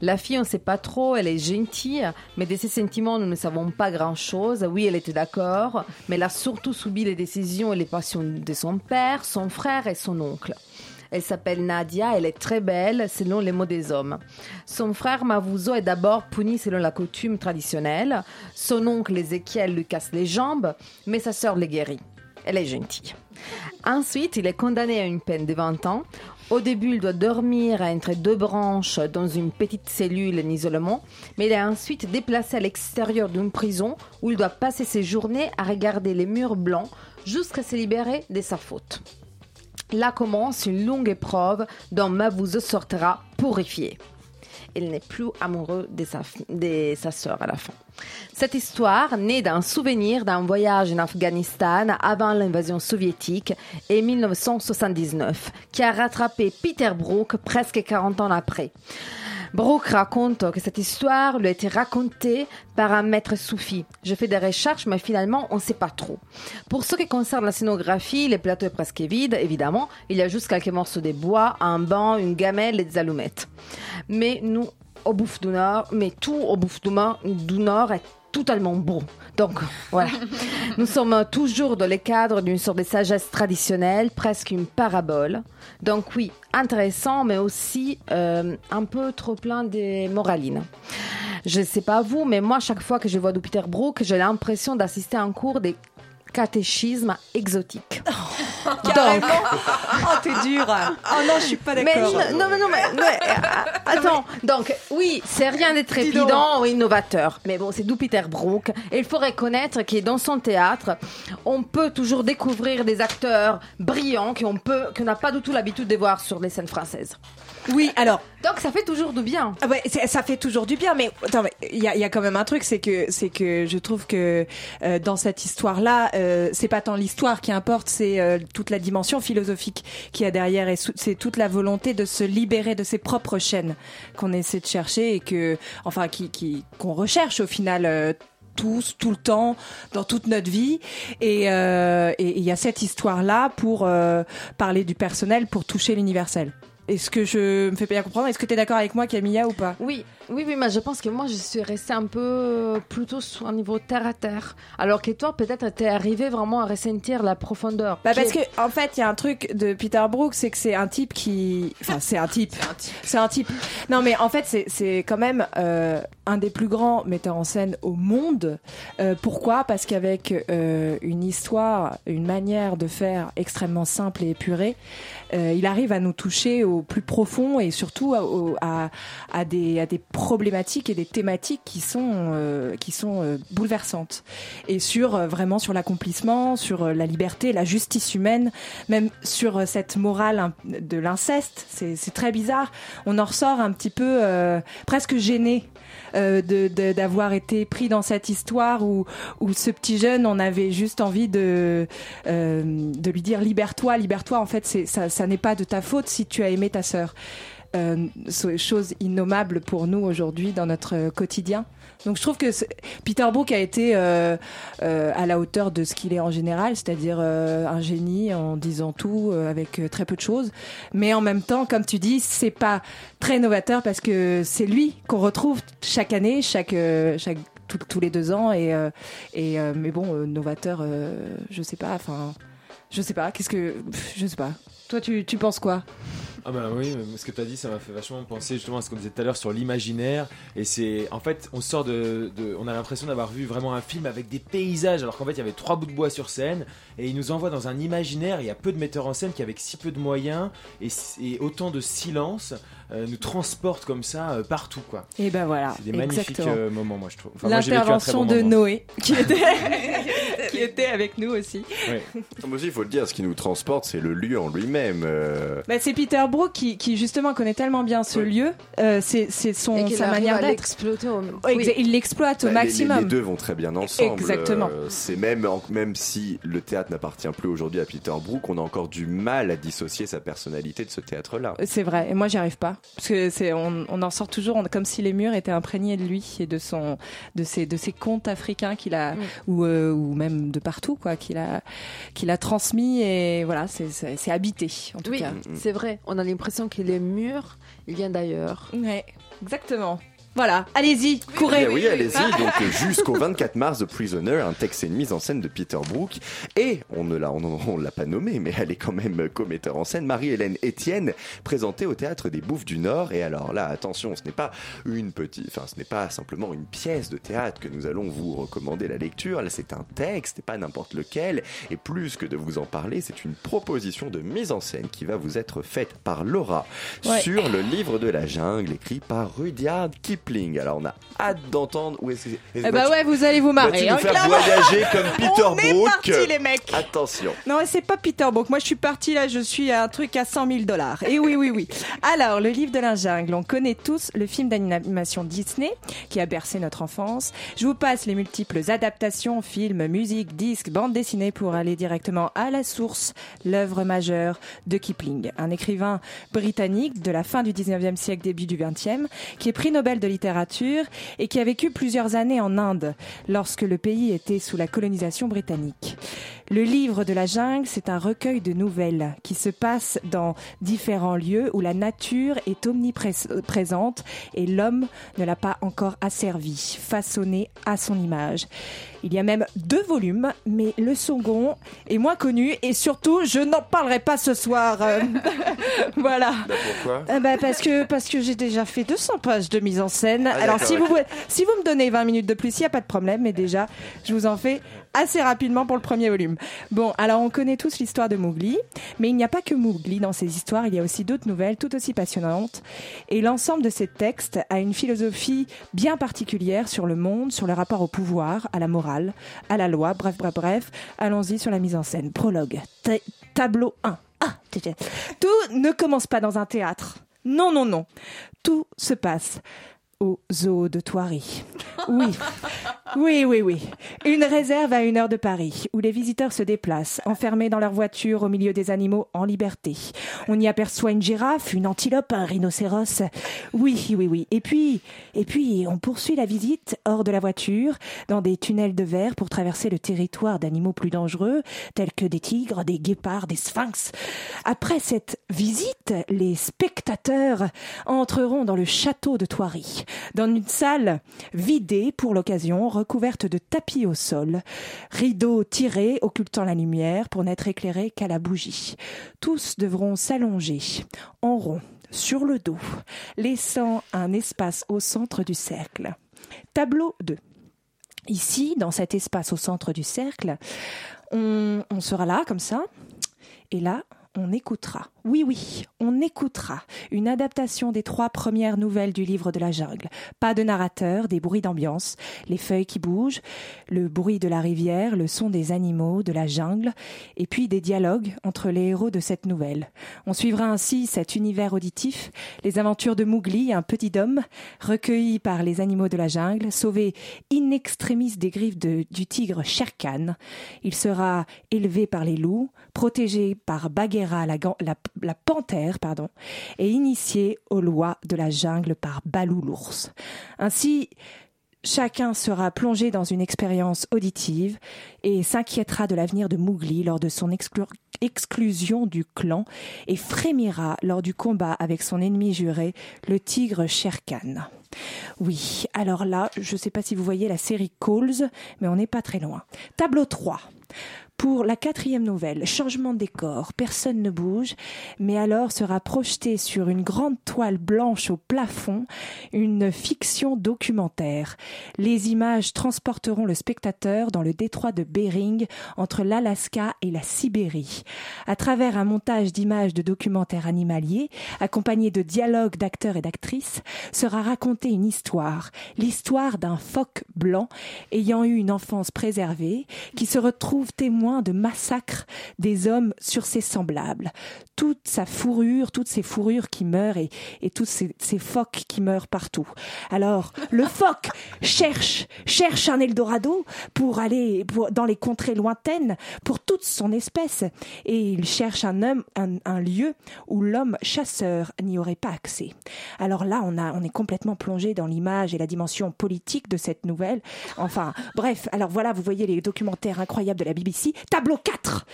La fille, on ne sait pas trop, elle est gentille, mais de ses sentiments, nous ne savons pas grand-chose. Oui, elle était d'accord, mais elle a surtout subi les décisions et les passions de son père, son frère et son oncle. Elle s'appelle Nadia, elle est très belle selon les mots des hommes. Son frère Mavuzo est d'abord puni selon la coutume traditionnelle. Son oncle Ézéchiel lui casse les jambes, mais sa sœur les guérit. Elle est gentille. Ensuite, il est condamné à une peine de 20 ans. Au début, il doit dormir entre deux branches dans une petite cellule en isolement, mais il est ensuite déplacé à l'extérieur d'une prison où il doit passer ses journées à regarder les murs blancs jusqu'à se libérer de sa faute. Là commence une longue épreuve dont Mavuzo sortira purifié. Il n'est plus amoureux de sa, de sa sœur à la fin. Cette histoire naît d'un souvenir d'un voyage en Afghanistan avant l'invasion soviétique et 1979, qui a rattrapé Peter Brook presque 40 ans après. Brooke raconte que cette histoire lui a été racontée par un maître soufi. Je fais des recherches, mais finalement, on ne sait pas trop. Pour ce qui concerne la scénographie, les plateaux est presque vides, évidemment. Il y a juste quelques morceaux de bois, un banc, une gamelle et des allumettes. Mais nous, au Bouffe du Nord, mais tout au Bouffe du Nord est totalement beau. Donc, voilà. Nous sommes toujours dans le cadre d'une sorte de sagesse traditionnelle, presque une parabole. Donc oui, intéressant, mais aussi euh, un peu trop plein de moraline. Je ne sais pas vous, mais moi, chaque fois que je vois du Peter Brook, j'ai l'impression d'assister à un cours des catéchismes exotiques. Carrément. Oh, t'es dur. Oh non, je suis pas Mais d'accord. non, non, mais non, mais, mais, euh, attends. Donc, oui, c'est rien donc. trépidant ou innovateur. Mais bon, c'est d'où Peter Brook. Et il faut reconnaître que dans son théâtre, on peut toujours découvrir des acteurs brillants qu'on peut, qu'on n'a pas du tout l'habitude de voir sur les scènes françaises. Oui, alors. Donc, ça fait toujours du bien. Ah ouais, ça fait toujours du bien, mais attends, mais il y a, il y a quand même un truc, c'est que c'est que je trouve que euh, dans cette histoire-là, euh, c'est pas tant l'histoire qui importe, c'est euh, toute la dimension philosophique qu'il y a derrière, et c'est toute la volonté de se libérer de ses propres chaînes qu'on essaie de chercher et que, enfin, qui, qui qu'on recherche au final. euh, tous, tout le temps, dans toute notre vie. Et euh, et il y a cette histoire-là pour euh, parler du personnel, pour toucher l'universel. Est-ce que je me fais bien comprendre? Est-ce que tu es d'accord avec moi, Camilla, ou pas? Oui, oui, oui, mais je pense que moi, je suis restée un peu euh, plutôt sur un niveau terre à terre. Alors que toi, peut-être, t'es arrivé vraiment à ressentir la profondeur. Bah parce que en fait, il y a un truc de Peter Brook, c'est que c'est un type qui, enfin, c'est un type, c'est un type. Non, mais en fait, c'est quand même euh, un des plus grands metteurs en scène au monde. Euh, pourquoi? Parce qu'avec euh, une histoire, une manière de faire extrêmement simple et épurée, il arrive à nous toucher au plus profond et surtout à, au- à, à des, à des problématiques et des thématiques qui sont, euh, qui sont euh, bouleversantes. Et sur euh, vraiment sur l'accomplissement, sur euh, la liberté, la justice humaine, même sur euh, cette morale de l'inceste. C'est c'est très bizarre. On en ressort un petit peu euh, presque gêné. de- d'avoir été pris dans cette histoire où, où ce petit jeune, on avait juste envie de, de lui dire libère-toi, libère-toi. En fait, ça, ça n'est pas de ta faute si tu as aimé ta sœur. Euh, chose innommable pour nous aujourd'hui dans notre euh, quotidien. Donc je trouve que Peter Brook a été euh, à la hauteur de ce qu'il est en général, c'est-à-dire un génie en disant tout avec très peu de choses. Mais en même temps, comme tu dis, c'est pas très novateur parce que c'est lui qu'on retrouve chaque année, chaque chaque tous les deux ans et mais bon novateur, je sais pas, enfin je sais pas, qu'est-ce que je sais pas. Toi tu tu penses quoi? Ah bah oui, ce que tu as dit, ça m'a fait vachement penser justement à ce qu'on disait tout à l'heure sur l'imaginaire. Et c'est, en fait, on sort de, de- on a l'impression d'avoir vu vraiment un film avec des paysages, alors qu'en fait, il y avait trois bouts de bois sur scène, et il nous envoie dans un imaginaire. Il y a peu de metteurs en scène qui, avec si peu de moyens et, et autant de silence, euh, nous transportent comme ça euh, partout, quoi. Et ben voilà, C'est des magnifiques euh, moments, moi je trouve. Enfin, L'intervention bon de moment. Noé qui était qui était avec nous aussi. Ouais. Moi aussi, il faut le dire, ce qui nous transporte, c'est le lieu en lui-même. euh, Bah, c'est Peter Brook qui, qui justement connaît tellement bien ce lieu, euh, c'est c'est son sa manière d'être. Oui. Il l'exploite au Bah, les- les- maximum. Les, deux vont très bien ensemble. Exactement. Euh, c'est même, même si le théâtre n'appartient plus aujourd'hui à Peter Brook, on a encore du mal à dissocier sa personnalité de ce théâtre-là. C'est vrai, et moi j'y arrive pas parce que c'est on, on en sort toujours on- comme si les murs étaient imprégnés de lui et de son de ses de ses contes africains qu'il a Mm. ou euh, ou même de partout quoi qu'il a qu'il a transmis et voilà c'est c'est c'est habité en tout Oui, cas. c'est vrai. On a l'impression que les murs, ils viennent d'ailleurs. Ouais, exactement. Voilà, allez-y, courez. Eh oui, allez-y. Donc euh, jusqu'au 24 mars, The Prisoner, un texte et une mise en scène de Peter Brook. Et on ne l'a, on, on l'a pas nommée, mais elle est quand même co-metteur en scène, Marie-Hélène Etienne, présentée au théâtre des Bouffes du Nord. Et alors là, attention, ce n'est pas une petite, enfin, ce n'est pas simplement une pièce de théâtre que nous allons vous recommander la lecture. Là, c'est un texte, et pas n'importe lequel. Et plus que de vous en parler, c'est une proposition de mise en scène qui va vous être faite par Laura Ouais. sur le livre de la jungle, écrit par Rudyard Kipling. Kipling. Alors on a hâte d'entendre où est-ce que. est-ce Eh que bah vas-tu- ouais, vous allez vous marrer. vas-tu nous hein, faire clairement. voyager comme Peter On est Brook parti, les mecs. Attention. Non, c'est pas Peter Brook. Moi, je suis partie là, je suis à un truc à 100 000 dollars. Et oui, oui, oui. Alors, le livre de la jungle, on connaît tous le film d'animation Disney qui a bercé notre enfance. Je vous passe les multiples adaptations, films, musique, disques, bandes dessinées pour aller directement à la source, l'œuvre majeure de Kipling, un écrivain britannique de la fin du 19e siècle, début du 20e, qui est prix Nobel de littérature et qui a vécu plusieurs années en Inde lorsque le pays était sous la colonisation britannique. Le livre de la jungle, c'est un recueil de nouvelles qui se passe dans différents lieux où la nature est omniprésente et l'homme ne l'a pas encore asservi, façonné à son image. Il y a même deux volumes, mais le second est moins connu et surtout, je n'en parlerai pas ce soir. Euh, voilà. Pourquoi? Euh, bah, parce que parce que j'ai déjà fait 200 pages de mise en scène. Ah, Alors si vous si vous me donnez 20 minutes de plus, il y a pas de problème, mais déjà je vous en fais assez rapidement pour le premier volume. Bon, alors on connaît tous l'histoire de Mowgli, mais il n'y a pas que Mowgli dans ces histoires, il y a aussi d'autres nouvelles tout aussi passionnantes et l'ensemble de ces textes a une philosophie bien particulière sur le monde, sur le rapport au pouvoir, à la morale, à la loi, bref bref bref. Allons-y sur la mise en scène. Prologue. Ta- tableau 1. Ah, tout ne commence pas dans un théâtre. Non, non, non. Tout se passe au zoo de Thoiry. Oui, oui, oui, oui. Une réserve à une heure de Paris, où les visiteurs se déplacent, enfermés dans leur voiture au milieu des animaux en liberté. On y aperçoit une girafe, une antilope, un rhinocéros. Oui, oui, oui. Et puis, et puis, on poursuit la visite hors de la voiture, dans des tunnels de verre pour traverser le territoire d'animaux plus dangereux, tels que des tigres, des guépards, des sphinx. Après cette visite, les spectateurs entreront dans le château de Thoiry, dans une salle vidée pour l'occasion, recouverte de tapis au sol, rideaux tirés occultant la lumière pour n'être éclairés qu'à la bougie. Tous devront s'allonger en rond sur le dos, laissant un espace au centre du cercle. Tableau 2. Ici, dans cet espace au centre du cercle, on, on sera là, comme ça, et là, on écoutera. Oui, oui, on écoutera une adaptation des trois premières nouvelles du livre de la jungle. Pas de narrateur, des bruits d'ambiance, les feuilles qui bougent, le bruit de la rivière, le son des animaux, de la jungle, et puis des dialogues entre les héros de cette nouvelle. On suivra ainsi cet univers auditif, les aventures de Mowgli, un petit homme, recueilli par les animaux de la jungle, sauvé in extremis des griffes du tigre Shere Khan. Il sera élevé par les loups, protégé par Bagheera, la, la- la panthère, pardon, et initié aux lois de la jungle par Balou l'ours. Ainsi, Chacun sera plongé dans une expérience auditive et s'inquiétera de l'avenir de Mowgli lors de son exclu- exclusion du clan et frémira lors du combat avec son ennemi juré, le tigre Shere Khan. Oui, alors là, je ne sais pas si vous voyez la série Calls, mais on n'est pas très loin. Tableau 3. Pour la quatrième nouvelle, changement de décor, personne ne bouge, mais alors sera projetée sur une grande toile blanche au plafond une fiction documentaire. Les images transporteront le spectateur dans le détroit de Bering entre l'Alaska et la Sibérie. À travers un montage d'images de documentaires animaliers, accompagné de dialogues d'acteurs et d'actrices, sera racontée une histoire, l'histoire d'un phoque blanc ayant eu une enfance préservée, qui se retrouve témoin de massacres des hommes sur ses semblables. Toute sa fourrure, toutes ces fourrures qui meurent et, et tous ces, ces phoques qui meurent partout. Alors, le phoque cherche, cherche un Eldorado pour aller pour- dans les contrées lointaines pour toute son espèce. Et il cherche un homme, un, un lieu où l'homme chasseur n'y aurait pas accès. Alors là, on a, on est complètement plongé dans l'image et la dimension politique de cette nouvelle. Enfin, bref. Alors voilà, vous voyez les documentaires incroyables de la BBC. Tableau 4.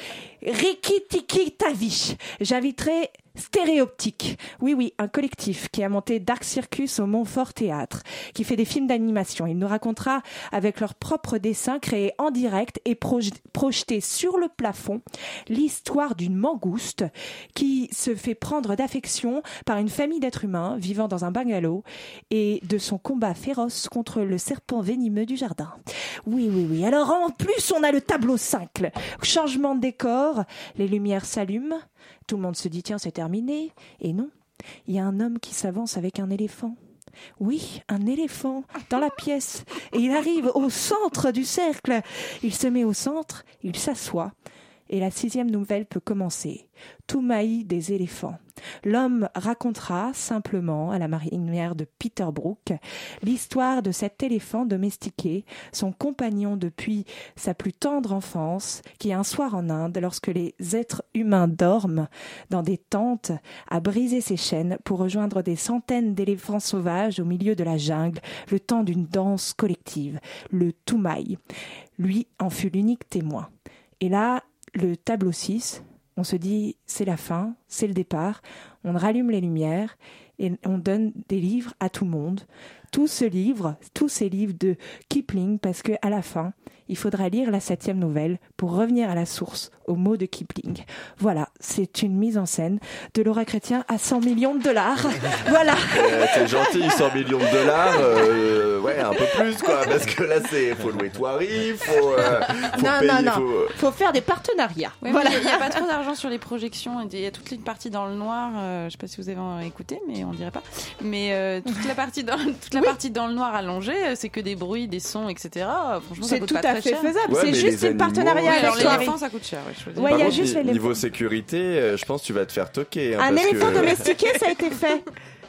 Riki Tiki Tavish. J'inviterai Stéréoptique. Oui, oui, un collectif qui a monté Dark Circus au Montfort Théâtre, qui fait des films d'animation. Il nous racontera avec leurs propres dessins créés en direct et proj- projetés sur le plafond l'histoire d'une mangouste qui se fait prendre d'affection par une famille d'êtres humains vivant dans un bungalow et de son combat féroce contre le serpent venimeux du jardin. Oui, oui, oui. Alors en plus, on a le tableau 5. Changement de décor, les lumières s'allument, tout le monde se dit tiens c'est terminé. Et non, il y a un homme qui s'avance avec un éléphant. Oui, un éléphant dans la pièce. Et il arrive au centre du cercle. Il se met au centre, il s'assoit. Et la sixième nouvelle peut commencer. Toumaï des éléphants. L'homme racontera simplement, à la marinière de Peter Brook, l'histoire de cet éléphant domestiqué, son compagnon depuis sa plus tendre enfance, qui un soir en Inde, lorsque les êtres humains dorment dans des tentes, a brisé ses chaînes pour rejoindre des centaines d'éléphants sauvages au milieu de la jungle, le temps d'une danse collective, le Toumaï. Lui en fut l'unique témoin. Et là, le tableau 6, on se dit c'est la fin, c'est le départ, on rallume les lumières et on donne des livres à tout le monde. Tout ce livre, tous ces livres de Kipling, parce que à la fin, il faudra lire la septième nouvelle pour revenir à la source, aux mots de Kipling. Voilà, c'est une mise en scène de Laura Chrétien à 100 millions de dollars. voilà. Euh, T'es gentil, 100 millions de dollars, euh, ouais, un peu plus quoi, parce que là c'est, faut louer Thoiry, faut, euh, faut non, payer, non, non. faut- Faut faire des partenariats. Ouais, voilà. Il n'y a, pas trop d'argent sur les projections. Il y a toute une partie dans le noir. euh, je sais pas si vous avez écouté, mais on dirait pas. Mais euh, toute la partie dans toute la partie dans le noir allongée, euh, c'est que des bruits, des sons, etc. Franchement, ça C'est tout pas à fait cher. faisable. Ouais, c'est juste une partenariat Ouais, avec alors les ça coûte cher. dire. Ouais, Par il y a contre, juste les niveau sécurité, euh, je pense que tu vas te faire toquer. hein, Un éléphant que- domestiqué, ça a été fait.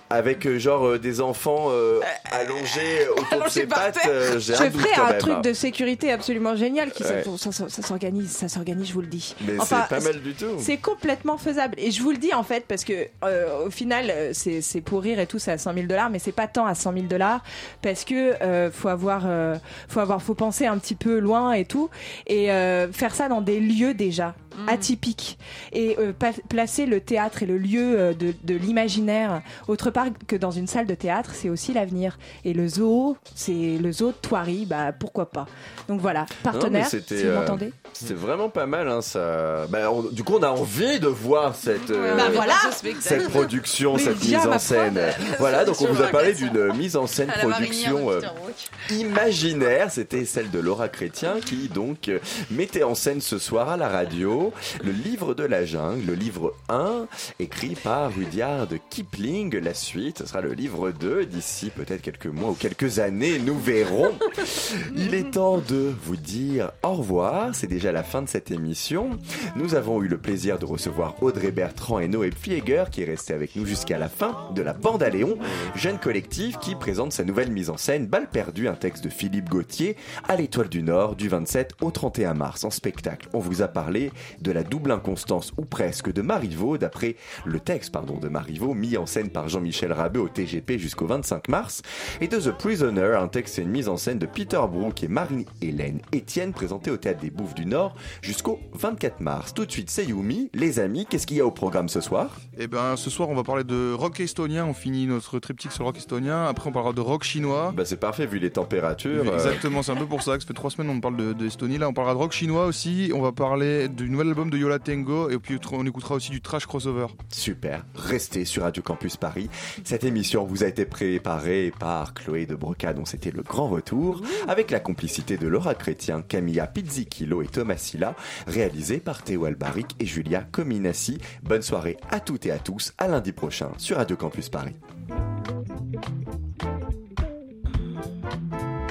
Avec euh, genre euh, des enfants euh, allongés autour de ses pattes, euh, j'ai Je un ferai un même. truc hein. de sécurité absolument génial qui Ouais. ça, ça- ça s'organise, ça s'organise, je vous le dis. Mais Enfin, c'est pas mal du tout. C'est complètement faisable. Et je vous le dis en fait parce que euh, au final, euh, c'est c'est pour rire et tout, c'est à 100 000 dollars, mais c'est pas tant à 100 000 dollars parce que euh, faut avoir, euh, faut avoir, faut penser un petit peu loin et tout et euh, faire ça dans des lieux déjà atypiques et euh, pa- placer le théâtre et le lieu euh, de, de l'imaginaire autre part que dans une salle de théâtre, c'est aussi l'avenir. Et le zoo, c'est le zoo de Thoiry, bah pourquoi pas. Donc voilà, partenaire, c'était, si vous euh, m'entendez. C'était vraiment pas mal, hein, ça. Bah, on- du coup, on a envie de voir cette, euh, Bah voilà. cette production, cette mise en scène. Voilà, donc on vous a parlé d'une mise en scène production euh, imaginaire. C'était celle de Laura Chrétien qui donc euh, mettait en scène ce soir à la radio le livre de la jungle, le livre 1, écrit par Rudyard Kipling. La suite, ce sera le livre 2 d'ici peut-être quelques mois ou quelques années, nous verrons. Il est temps de vous dire au revoir. C'est déjà la fin de cette émission. Nous avons eu le plaisir de recevoir Audrey Bertrand et Noé Flieger qui est resté avec nous jusqu'à la fin de la bande à Léon, jeune collectif qui présente sa nouvelle mise en scène Balle perdue, un texte de Philippe Gauthier à l'Étoile du Nord du 27 au 31 mars en spectacle. On vous a parlé de la double inconstance ou presque de Marivaux d'après le texte pardon de Marivaux mis en scène par Jean-Michel Rabeux au TGP jusqu'au 25 mars et de The Prisoner, un texte et une mise en scène de Peter Brook et Marie-Hélène Etienne présenté au théâtre des Bouffes du Nord jusqu'au 24 mars. Tout de suite, c'est Yumi. Les amis, qu'est-ce qu'il y a au programme ce soir? Eh ben, ce soir, on va parler de rock estonien. On finit notre triptyque sur le rock estonien. Après, on parlera de rock chinois. Bah, c'est parfait vu les températures. euh. Exactement, c'est un peu pour ça que ça fait trois semaines on parle de, de Estonie. Là, on parlera de rock chinois aussi. On va parler du nouvel album de Yola Tango. Et puis, on écoutera aussi du trash crossover. Super, restez sur Radio Campus Paris. Cette émission vous a été préparée par Chloé de Broca, dont c'était le grand retour, avec la complicité de Laura Chrétien, Camilla Pizzicillo et Thomas Silla, réalisée par Théo Albaric et Julia Cominassi. Bonne soirée à toutes et à tous, à lundi prochain sur Radio Campus Paris.